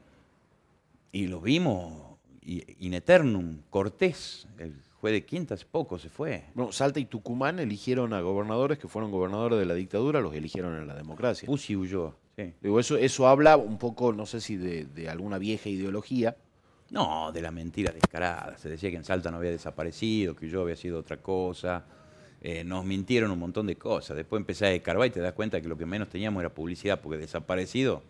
Y lo vimos in eternum, Cortés, el juez de Quinta, hace poco se fue. Bueno, Salta y Tucumán eligieron a gobernadores que fueron gobernadores de la dictadura, los eligieron en la democracia. Pusi huyó. Sí. Digo, eso, eso habla un poco, no sé si de, de alguna vieja ideología, no, de la mentira descarada. Se decía que en Salta no había desaparecido, que yo había sido otra cosa. Eh, nos mintieron un montón de cosas. Después empecé a escarbar y te das cuenta que lo que menos teníamos era publicidad, porque desaparecido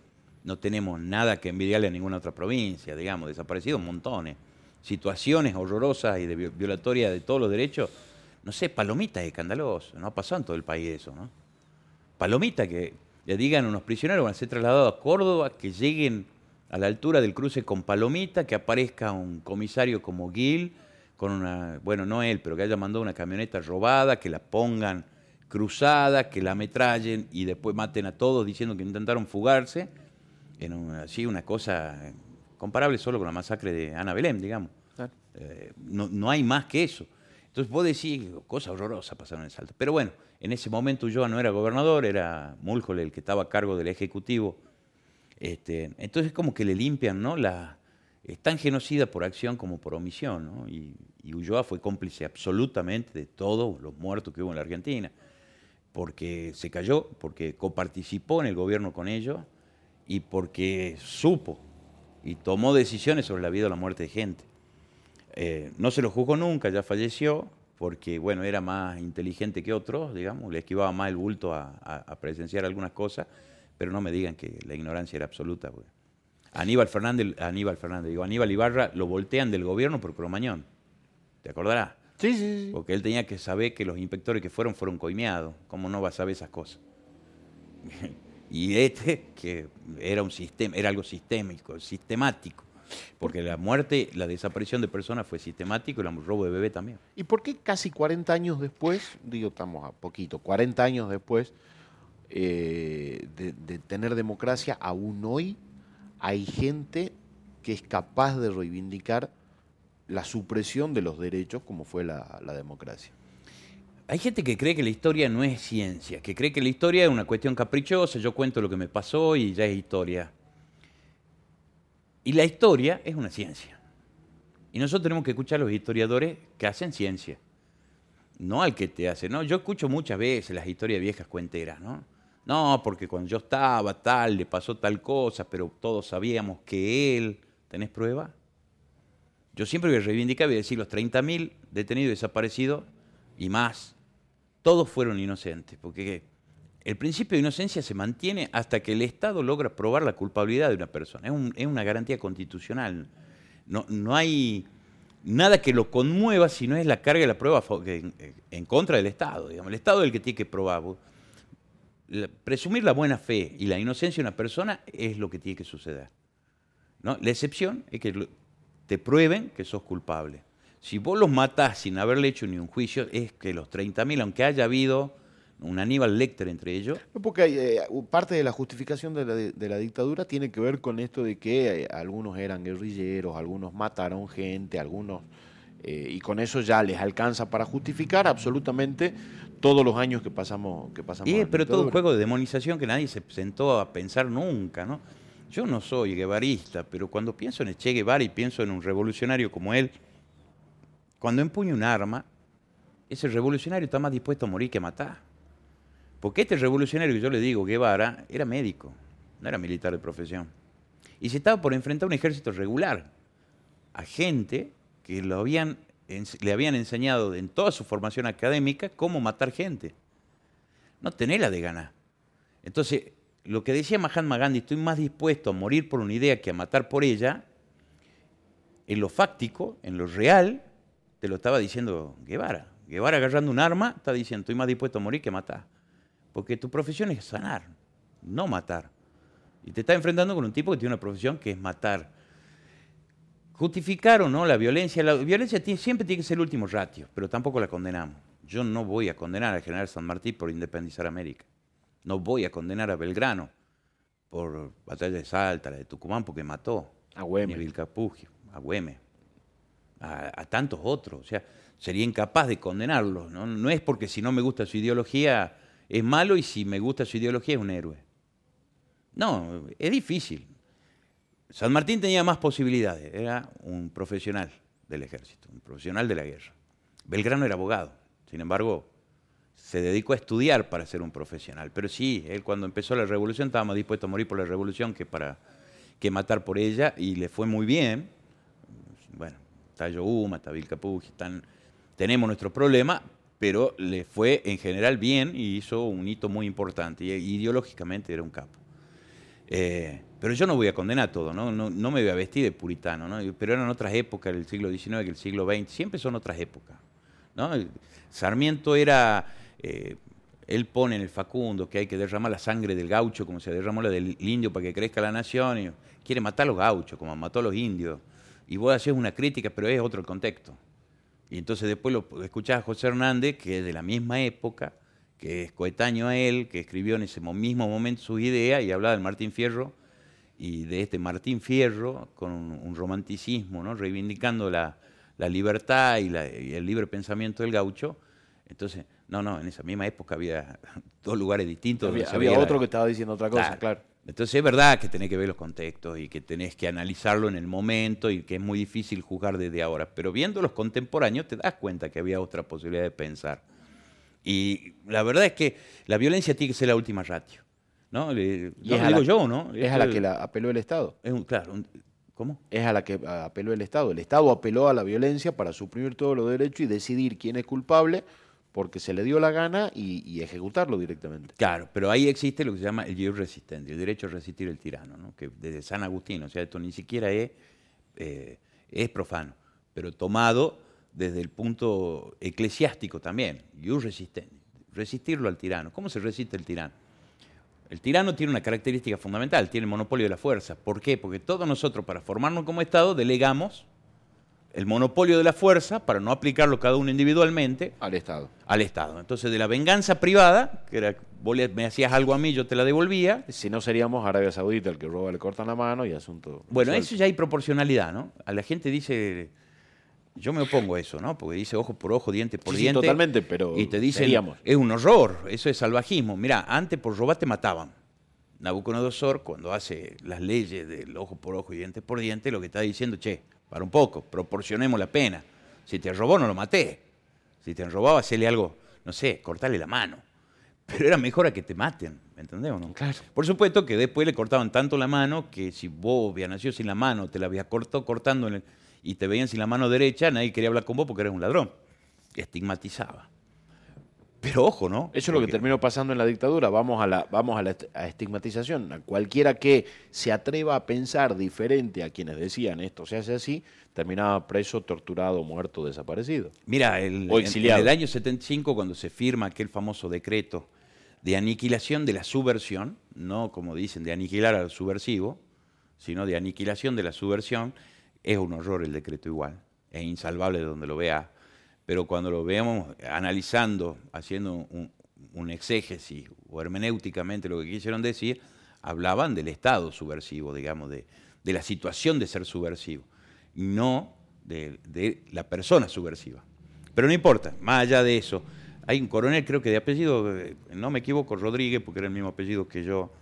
no tenemos nada que envidiarle a ninguna otra provincia, digamos, desaparecido montones. Situaciones horrorosas y de violatoria de todos los derechos. No sé, palomita es escandaloso, no ha pasado en todo el país eso, ¿no? Palomita que le digan a unos prisioneros van a ser trasladados a Córdoba, que lleguen a la altura del cruce con Palomita, que aparezca un comisario como Gil, con una, bueno, no él, pero que haya mandado una camioneta robada, que la pongan cruzada, que la ametrallen y después maten a todos diciendo que intentaron fugarse, en así una cosa comparable solo con la masacre de Ana Belén, digamos. Eh, no, no, hay más que eso. Entonces vos decís, cosa horrorosa pasaron en Salta. Pero bueno, en ese momento yo no era gobernador, era Múlcole el que estaba a cargo del Ejecutivo este, entonces como que le limpian, ¿no? La, es tan genocida por acción como por omisión, ¿no? Y, Ulloa fue cómplice absolutamente de todos los muertos que hubo en la Argentina, porque se cayó, porque coparticipó en el gobierno con ellos y porque supo y tomó decisiones sobre la vida o la muerte de gente. Eh, no se lo juzgó nunca, ya falleció, porque bueno, era más inteligente que otros, digamos, le esquivaba más el bulto a, a presenciar algunas cosas pero no me digan que la ignorancia era absoluta. Aníbal Fernández, Aníbal Fernández, digo, Aníbal Ibarra lo voltean del gobierno por Cromañón. ¿Te acordarás? Sí, sí, sí. Porque él tenía que saber que los inspectores que fueron fueron coimeados. ¿Cómo no va a saber esas cosas? y este, que era un sistema, era algo sistémico, sistemático. Porque la muerte, la desaparición de personas fue sistemático y el robo de bebé también. ¿Y por qué casi 40 años después, digo, estamos a poquito, 40 años después, eh, de, tener democracia, aún hoy hay gente que es capaz de reivindicar la supresión de los derechos como fue la, democracia. Hay gente que cree que la historia no es ciencia, que cree que la historia es una cuestión caprichosa, yo cuento lo que me pasó y ya es historia. Y la historia es una ciencia. Y nosotros tenemos que escuchar a los historiadores que hacen ciencia, no al que te hace. ¿no? Yo escucho muchas veces las historias viejas cuenteras, ¿no? No, porque cuando yo estaba tal, le pasó tal cosa, pero todos sabíamos que él. ¿Tenés prueba? Yo siempre voy a reivindicar, voy a decir, los 30.000 detenidos desaparecidos y más, todos fueron inocentes, porque el principio de inocencia se mantiene hasta que el Estado logra probar la culpabilidad de una persona. Es, una garantía constitucional. No, no, hay nada que lo conmueva si no es la carga de la prueba en, contra del Estado. Digamos. El Estado es el que tiene que probar presumir la buena fe y la inocencia de una persona es lo que tiene que suceder. ¿no? La excepción es que te prueben que sos culpable. Si vos los matás sin haberle hecho ni un juicio, es que los 30.000, aunque haya habido un Aníbal Lecter entre ellos. Porque eh, parte de la justificación de la, dictadura tiene que ver con esto de que eh, algunos eran guerrilleros, algunos mataron gente, algunos... Eh, y con eso ya les alcanza para justificar absolutamente todos los años que pasamos. Que pasamos pero todo un juego de demonización que nadie se sentó a pensar nunca, ¿no? Yo no soy guevarista, pero cuando pienso en Che Guevara y pienso en un revolucionario como él, cuando empuña un arma, ese revolucionario está más dispuesto a morir que a matar. Porque este revolucionario que yo le digo, Guevara, era médico, no era militar de profesión. Y se estaba por enfrentar a un ejército regular, a gente que le habían enseñado en toda su formación académica cómo matar gente. No tenés la de ganar. Entonces, lo que decía Mahatma Gandhi, estoy más dispuesto a morir por una idea que a matar por ella, en lo fáctico, en lo real, te lo estaba diciendo Guevara. Guevara agarrando un arma está diciendo, estoy más dispuesto a morir que a matar. Porque tu profesión es sanar, no matar. Y te está enfrentando con un tipo que tiene una profesión que es matar. Justificar o no la violencia, la violencia siempre tiene que ser el último ratio, pero tampoco la condenamos. Yo no voy a condenar al general San Martín por independizar América. No voy a condenar a Belgrano por batalla de Salta, la de Tucumán, porque mató A Güemes. Vilcapugio, a Güemes, a, a tantos otros. O sea, sería incapaz de condenarlos. ¿no? no es porque si no me gusta su ideología es malo y si me gusta su ideología es un héroe. No, es difícil. San Martín tenía más posibilidades, era un profesional del ejército, un profesional de la guerra. Belgrano era abogado, sin embargo, se dedicó a estudiar para ser un profesional. Pero sí, él cuando empezó la revolución estaba más dispuesto a morir por la revolución que para que matar por ella, y le fue muy bien. Bueno, está Yohuma, está tenemos nuestro problema, pero le fue en general bien y hizo un hito muy importante. Y ideológicamente era un capo. Eh, pero yo no voy a condenar todo, ¿no? No, me voy a vestir de puritano, ¿no? pero eran otras épocas del siglo XIX el siglo XX, siempre son otras épocas. ¿no? Sarmiento era, eh, él pone en el Facundo que hay que derramar la sangre del gaucho como se derramó la del indio para que crezca la nación, y quiere matar a los gauchos como mató a los indios. Y vos haces una crítica, pero es otro el contexto. Y entonces después lo escuchás a José Hernández, que es de la misma época, que es coetáneo a él, que escribió en ese mismo momento sus ideas y hablaba del Martín Fierro y de este Martín Fierro con un, romanticismo, ¿no? reivindicando la, la libertad y, la, y, el libre pensamiento del gaucho. Entonces, no, no, en esa misma época había dos lugares distintos. Había, había otro la... que estaba diciendo otra cosa, claro. claro. Entonces es verdad que tenés que ver los contextos y que tenés que analizarlo en el momento y que es muy difícil juzgar desde ahora. Pero viendo los contemporáneos te das cuenta que había otra posibilidad de pensar. Y la verdad es que la violencia tiene que ser la última ratio. ¿no? Le, y es digo la, yo, ¿no? Es, es a la que la apeló el Estado. Es un, claro, un, ¿cómo? Es a la que apeló el Estado. El Estado apeló a la violencia para suprimir todos los derechos y decidir quién es culpable porque se le dio la gana y, ejecutarlo directamente. Claro, pero ahí existe lo que se llama el jus resistente, el derecho a resistir el tirano, ¿no? que desde San Agustín, o sea, esto ni siquiera es, eh, es profano, pero tomado desde el punto eclesiástico también, jus resistente, resistirlo al tirano. ¿Cómo se resiste el tirano? El tirano tiene una característica fundamental, tiene el monopolio de la fuerza. ¿Por qué? Porque todos nosotros, para formarnos como Estado, delegamos el monopolio de la fuerza, para no aplicarlo cada uno individualmente, al Estado. Al Estado. Entonces, de la venganza privada, que era, vos me hacías algo a mí, yo te la devolvía. Si no seríamos Arabia Saudita, el que roba le cortan la mano y asunto. Bueno, resuelto. eso ya hay proporcionalidad, ¿no? A la gente dice yo me opongo a eso, ¿no? Porque dice ojo por ojo, diente por sí, diente. Sí, totalmente, pero. Y te dicen, seríamos. es un horror, eso es salvajismo. Mira, antes por robar te mataban. Nabucodonosor, cuando hace las leyes del ojo por ojo y diente por diente, lo que está diciendo, che, para un poco, proporcionemos la pena. Si te robó, no lo maté. Si te robaba, hacerle algo, no sé, cortarle la mano. Pero era mejor a que te maten, ¿me entendés o no? Claro. Por supuesto que después le cortaban tanto la mano que si vos habías nacido sin la mano, te la habías cortado cortando en el y te veían sin la mano derecha, nadie quería hablar con vos porque eras un ladrón. Estigmatizaba. Pero ojo, ¿no? Eso es lo que terminó pasando en la dictadura. Vamos a la, vamos a la estigmatización. A cualquiera que se atreva a pensar diferente a quienes decían esto se hace así, terminaba preso, torturado, muerto, desaparecido. Mira, el, o en, en el año 75, cuando se firma aquel famoso decreto de aniquilación de la subversión, no como dicen de aniquilar al subversivo, sino de aniquilación de la subversión, es un horror el decreto igual, es insalvable de donde lo vea, pero cuando lo veamos analizando, haciendo un, exégesis o hermenéuticamente lo que quisieron decir, hablaban del estado subversivo, digamos, de, de la situación de ser subversivo, no de, de, la persona subversiva. Pero no importa, más allá de eso, hay un coronel, creo que de apellido, no me equivoco, Rodríguez, porque era el mismo apellido que yo,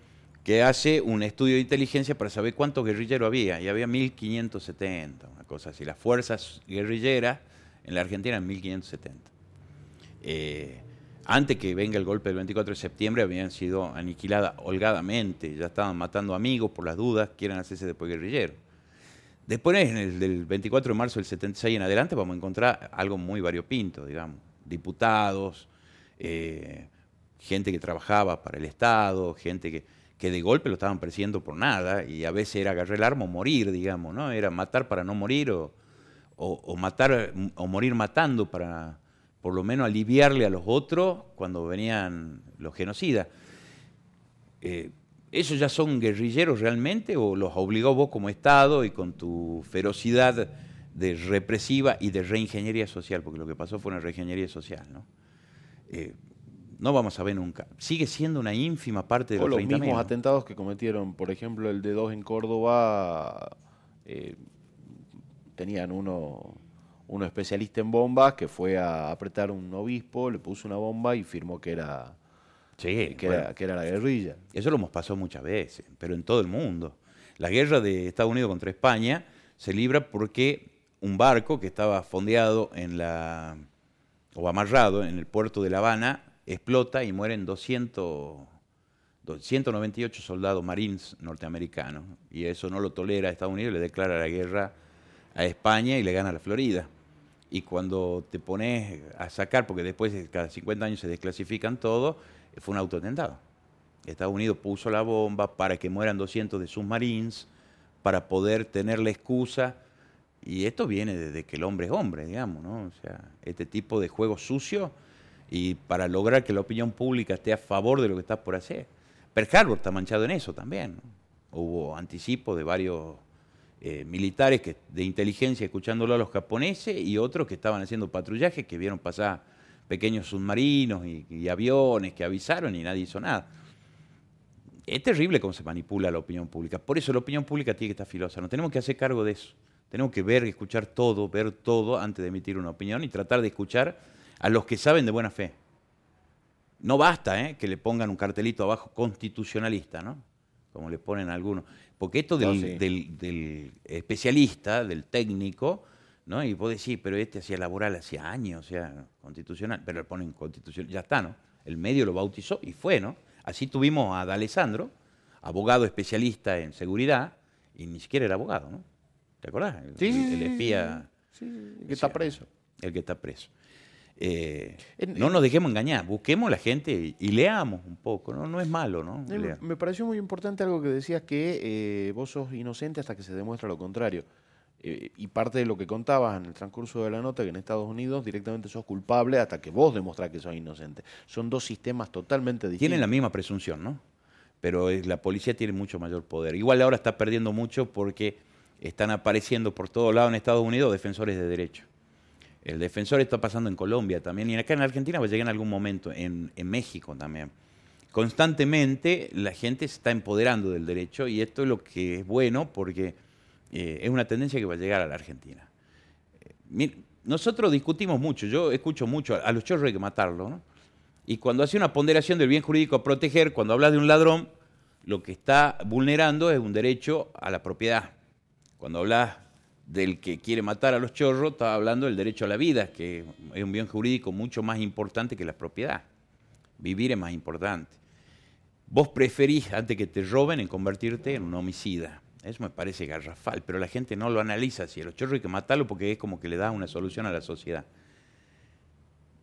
que hace un estudio de inteligencia para saber cuántos guerrilleros había, y había 1570, una cosa así. Las fuerzas guerrilleras en la Argentina en 1570. Eh, antes que venga el golpe del 24 de septiembre habían sido aniquiladas holgadamente, ya estaban matando amigos por las dudas, quieren hacerse después guerrilleros. Después, en el del 24 de marzo del 76 en adelante, vamos a encontrar algo muy variopinto, digamos. Diputados, eh, gente que trabajaba para el Estado, gente que que de golpe lo estaban persiguiendo por nada, y a veces era agarrar el arma o morir, digamos, ¿no? Era matar para no morir o, o, o, matar o morir matando para por lo menos aliviarle a los otros cuando venían los genocidas. Eh, ¿Esos ya son guerrilleros realmente o los obligó vos como Estado y con tu ferocidad de represiva y de reingeniería social? Porque lo que pasó fue una reingeniería social, ¿no? Eh, no vamos a ver nunca. Sigue siendo una ínfima parte de O los, los mismos 30.000. atentados que cometieron, por ejemplo, el de dos en Córdoba, eh, tenían uno, uno especialista en bombas que fue a apretar un obispo, le puso una bomba y firmó que era, Sí, que bueno, era, que era la guerrilla. Eso lo hemos pasado muchas veces, pero en todo el mundo. La guerra de Estados Unidos contra España se libra porque un barco que estaba fondeado en la o amarrado en el puerto de La Habana explota y mueren 200 198 soldados marines norteamericanos y eso no lo tolera Estados Unidos, le declara la guerra a España y le gana a la Florida. Y cuando te pones a sacar, porque después de cada 50 años se desclasifican todo, fue un autoatentado. Estados Unidos puso la bomba para que mueran 200 de sus marines, para poder tener la excusa. Y esto viene desde que el hombre es hombre, digamos, ¿no? O sea, este tipo de juego sucio y para lograr que la opinión pública esté a favor de lo que está por hacer. Pearl Harbor está manchado en eso también. Hubo anticipo de varios eh, militares que, de inteligencia escuchándolo a los japoneses y otros que estaban haciendo patrullaje que vieron pasar pequeños submarinos y, aviones que avisaron y nadie hizo nada. Es terrible cómo se manipula la opinión pública. Por eso la opinión pública tiene que estar filosa. Nos tenemos que hacer cargo de eso. Tenemos que ver escuchar todo, ver todo antes de emitir una opinión y tratar de escuchar a los que saben de buena fe. No basta ¿eh? que le pongan un cartelito abajo constitucionalista, ¿no? Como le ponen algunos. Porque esto del, No, sí. del- del especialista, del técnico, ¿no? Y vos decís, pero este hacía laboral hacía años, o sea, constitucional, pero le ponen constitucional, ya está, ¿no? El medio lo bautizó y fue, ¿no? Así tuvimos a D'Alessandro, abogado especialista en seguridad, y ni siquiera era abogado, ¿no? ¿Te acordás? El, Sí, el espía, Sí, que está preso. el que está preso. Eh, no en- nos dejemos engañar, busquemos la gente y, y leamos un poco, ¿no? No es malo, ¿no? Eh. Me pareció muy importante algo que decías que eh, vos sos inocente hasta que se demuestra lo contrario. Eh, y parte de lo que contabas en el transcurso de la nota, que en Estados Unidos directamente sos culpable hasta que vos demostrás que sos inocente. Son dos sistemas totalmente distintos. Tienen la misma presunción, ¿no? Pero la policía tiene mucho mayor poder. Igual ahora está perdiendo mucho porque están apareciendo por todos lados en Estados Unidos defensores de derechos. El defensor está pasando en Colombia también, y acá en Argentina va a llegar en algún momento, en, México también. Constantemente la gente se está empoderando del derecho y esto es lo que es bueno porque eh, es una tendencia que va a llegar a la Argentina. Eh, nosotros discutimos mucho, yo escucho mucho, a, los chorros hay que matarlo, ¿no? Y cuando hace una ponderación del bien jurídico a proteger, cuando hablas de un ladrón, lo que está vulnerando es un derecho a la propiedad. Cuando hablas del que quiere matar a los chorros, está hablando del derecho a la vida, que es un bien jurídico mucho más importante que la propiedad. Vivir es más importante. Vos preferís, antes que te roben, en convertirte en un homicida. Eso me parece garrafal, pero la gente no lo analiza así. A los chorros hay que matarlo porque es como que le da una solución a la sociedad.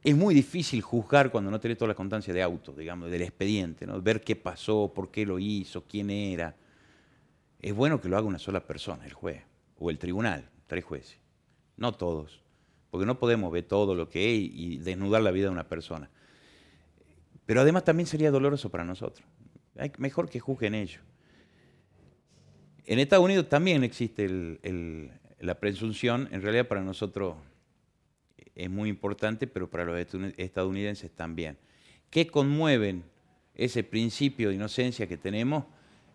Es muy difícil juzgar cuando no tenés toda la constancia de auto, digamos, del expediente, ¿no? ver qué pasó, por qué lo hizo, quién era. Es bueno que lo haga una sola persona, el juez, o el tribunal, tres jueces. No todos, porque no podemos ver todo lo que es y desnudar la vida de una persona. Pero además también sería doloroso para nosotros. Hay- mejor que juzguen ellos. En Estados Unidos también existe el- la presunción, en realidad para nosotros es muy importante, pero para los estadounidenses también. ¿Qué conmueven ese principio de inocencia que tenemos?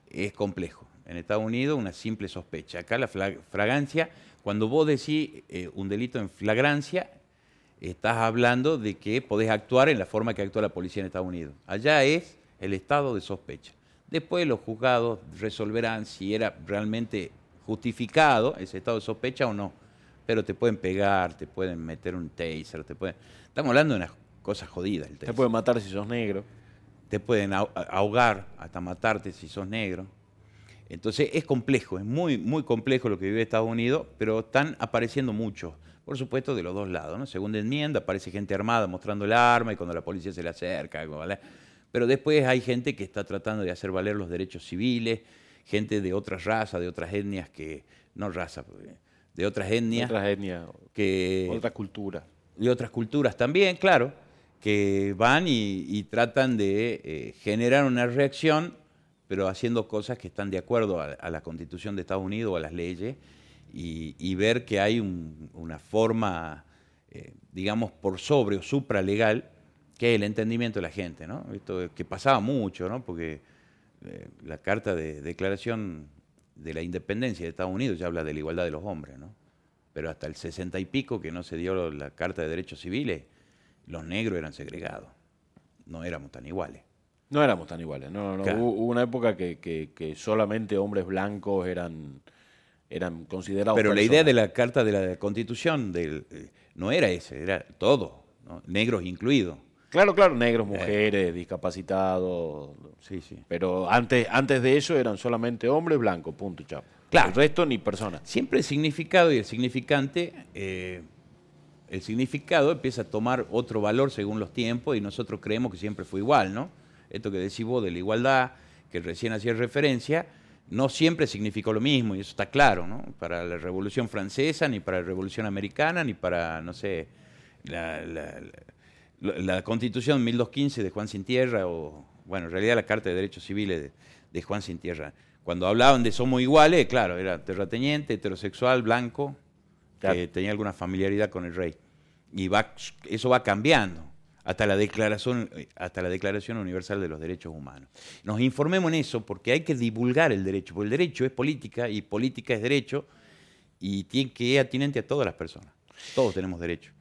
Es complejo. En Estados Unidos una simple sospecha. Acá la fragancia, cuando vos decís eh, un delito en flagrancia, estás hablando de que podés actuar en la forma que actúa la policía en Estados Unidos. Allá es el estado de sospecha. Después los juzgados resolverán si era realmente justificado ese estado de sospecha o no. Pero te pueden pegar, te pueden meter un taser, te pueden... Estamos hablando de unas cosas jodidas. El Te taser. pueden matar si sos negro. Te pueden ahog- ahogar hasta matarte si sos negro. Entonces es complejo, es muy, muy complejo lo que vive Estados Unidos, pero están apareciendo muchos, por supuesto, de los dos lados. ¿no? Segunda enmienda, aparece gente armada mostrando el arma y cuando la policía se le acerca. ¿vale? Pero después hay gente que está tratando de hacer valer los derechos civiles, gente de otras razas, de otras etnias que, no raza, porque- de otras etnias Otras etnias, que otra cultura. de otras culturas también, claro, que van y, y tratan de eh, generar una reacción, pero haciendo cosas que están de acuerdo a, la constitución de Estados Unidos o a las leyes, y, ver que hay un- una forma, eh, digamos, por sobre o supralegal, que es el entendimiento de la gente, ¿no? Esto que pasaba mucho, ¿no? Porque eh, la carta de declaración de la independencia de Estados Unidos ya habla de la igualdad de los hombres, ¿no? Pero hasta el sesenta y pico que no se dio la Carta de Derechos Civiles, los negros eran segregados, no éramos tan iguales. No éramos tan iguales, no, no, Hubo, una época que, que, solamente hombres blancos eran, eran considerados. Pero la idea de la Carta de la Constitución del, eh, no era ese, era todo, negros incluidos. Claro, claro, negros, eh. mujeres, discapacitados. Sí, sí. Pero antes, antes de eso eran solamente hombres blancos, punto, chao. Claro. El resto ni personas. Siempre el significado y el significante, eh, el significado empieza a tomar otro valor según los tiempos y nosotros creemos que siempre fue igual, ¿no? Esto que decís vos de la igualdad, que recién hacía referencia, no siempre significó lo mismo y eso está claro, ¿no? Para la Revolución Francesa, ni para la Revolución Americana, ni para, no sé, la la Constitución 1215 de Juan Sin Tierra, o bueno, en realidad la Carta de Derechos Civiles de, Juan Sin Tierra, cuando hablaban de somos iguales, claro, era terrateniente, heterosexual, blanco, que tenía alguna familiaridad con el rey. Y va, eso va cambiando hasta la, declaración, hasta la Declaración Universal de los Derechos Humanos. Nos informemos en eso porque hay que divulgar el derecho, porque el derecho es política y política es derecho y tiene que ir atinente a todas las personas. Todos tenemos derecho.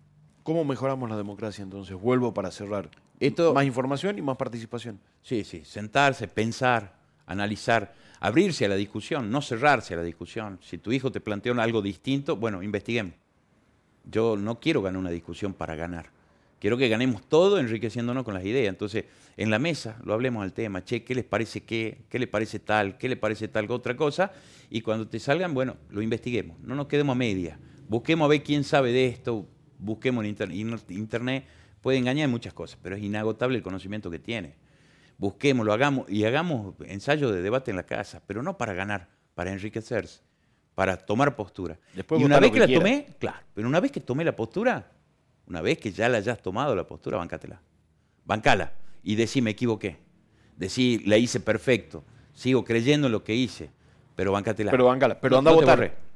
¿Cómo mejoramos la democracia entonces? Vuelvo para cerrar. Esto, más información y más participación. Sí, sí, sentarse, pensar, analizar, abrirse a la discusión, no cerrarse a la discusión. Si tu hijo te planteó algo distinto, bueno, investiguemos. Yo no quiero ganar una discusión para ganar. Quiero que ganemos todo enriqueciéndonos con las ideas. Entonces, en la mesa lo hablemos al tema. Che, ¿qué les parece qué? ¿Qué le parece tal? ¿Qué le parece tal otra cosa? Y cuando te salgan, bueno, lo investiguemos. No nos quedemos a media. Busquemos a ver quién sabe de esto busquemos en internet, puede engañar en muchas cosas, pero es inagotable el conocimiento que tiene. Busquémoslo, hagamos y hagamos ensayos de debate en la casa, pero no para ganar, para enriquecerse, para tomar postura. y una vez que, la tomé, claro, pero una vez que tomé la postura, una vez que ya la hayas tomado la postura, bancátela. Bancala y decí me equivoqué. Decí la hice perfecto. Sigo creyendo en lo que hice, pero bancátela. Pero bancala, pero anda a votar.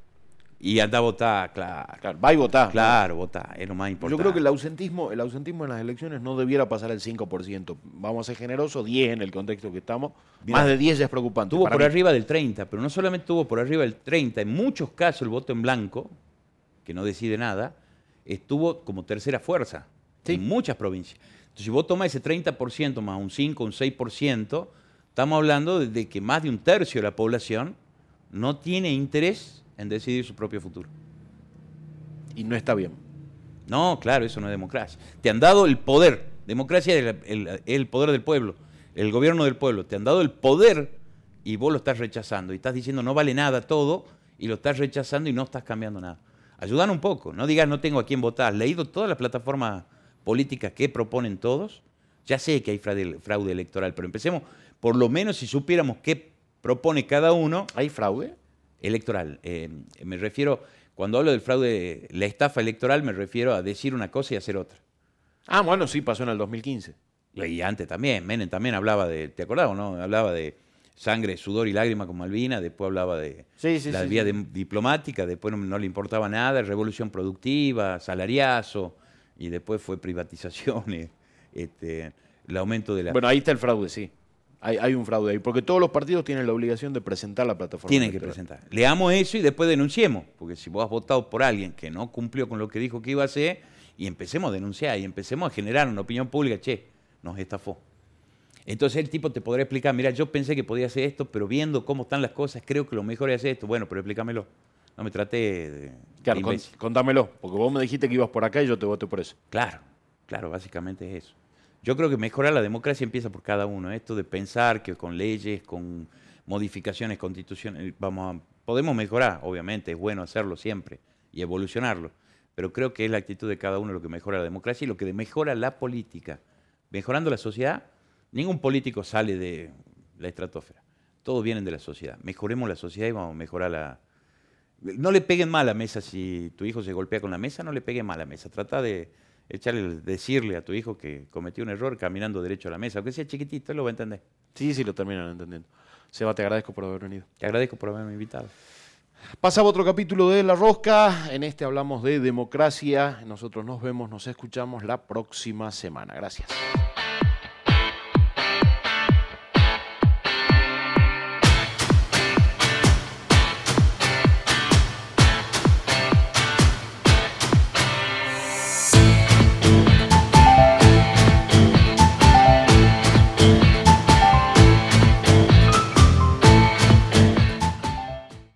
Y anda a votar, claro. claro va y votar. Claro, votar, es lo más importante. Yo creo que el ausentismo, el ausentismo en las elecciones no debiera pasar el 5%. Vamos a ser generosos, 10 en el contexto que estamos. Más de 10 ya es preocupante. Tuvo por arriba del 30, pero no solamente tuvo por arriba del 30, en muchos casos el voto en blanco, que no decide nada, estuvo como tercera fuerza en muchas provincias. Entonces, si vos tomás ese 30% más un 5, un 6%, estamos hablando de que más de un tercio de la población no tiene interés en decidir su propio futuro. Y no está bien. No, claro, eso no es democracia. Te han dado el poder. Democracia es el, poder del pueblo, el gobierno del pueblo. Te han dado el poder y vos lo estás rechazando. Y estás diciendo no vale nada todo y lo estás rechazando y no estás cambiando nada. Ayudan un poco. No digas no tengo a quién votar. Leído todas las plataformas políticas que proponen todos. Ya sé que hay fraude, fraude electoral, pero empecemos, por lo menos si supiéramos qué propone cada uno. ¿Hay fraude? electoral. Eh, me refiero, cuando hablo del fraude, la estafa electoral, me refiero a decir una cosa y hacer otra. Ah, bueno, sí, pasó en el 2015. Y antes también, Menem también hablaba de, ¿te acordás o no? Hablaba de sangre, sudor y lágrima con Malvina, después hablaba de la vía diplomática, después no, le importaba nada, revolución productiva, salariazo, y después fue privatizaciones, este, el aumento de la... Bueno, ahí está el fraude, sí. Hay, un fraude ahí, porque todos los partidos tienen la obligación de presentar la plataforma. Tienen que presentar. Leamos eso y después denunciemos, porque si vos has votado por alguien que no cumplió con lo que dijo que iba a hacer, y empecemos a denunciar y empecemos a generar una opinión pública, che, nos estafó. Entonces el tipo te podrá explicar, mira, yo pensé que podía hacer esto, pero viendo cómo están las cosas, creo que lo mejor es hacer esto. Bueno, pero explícamelo. No me trate de... Claro, contámelo, porque vos me dijiste que ibas por acá y yo te voté por eso. Claro, claro, básicamente es eso. Yo creo que mejorar la democracia empieza por cada uno. Esto de pensar que con leyes, con modificaciones constitucionales, vamos a, podemos mejorar, obviamente, es bueno hacerlo siempre y evolucionarlo, pero creo que es la actitud de cada uno lo que mejora la democracia y lo que mejora la política. Mejorando la sociedad, ningún político sale de la estratosfera. Todos vienen de la sociedad. Mejoremos la sociedad y vamos a mejorar la... No le peguen mal a la mesa si tu hijo se golpea con la mesa, no le peguen mal a la mesa. Trata de echarle, decirle a tu hijo que cometió un error caminando derecho a la mesa, aunque sea chiquitito, él lo va a entender. Sí, sí, lo terminan entendiendo. Seba, te agradezco por haber venido. Te agradezco por haberme invitado. Pasaba otro capítulo de La Rosca. En este hablamos de democracia. Nosotros nos vemos, nos escuchamos la próxima semana. Gracias.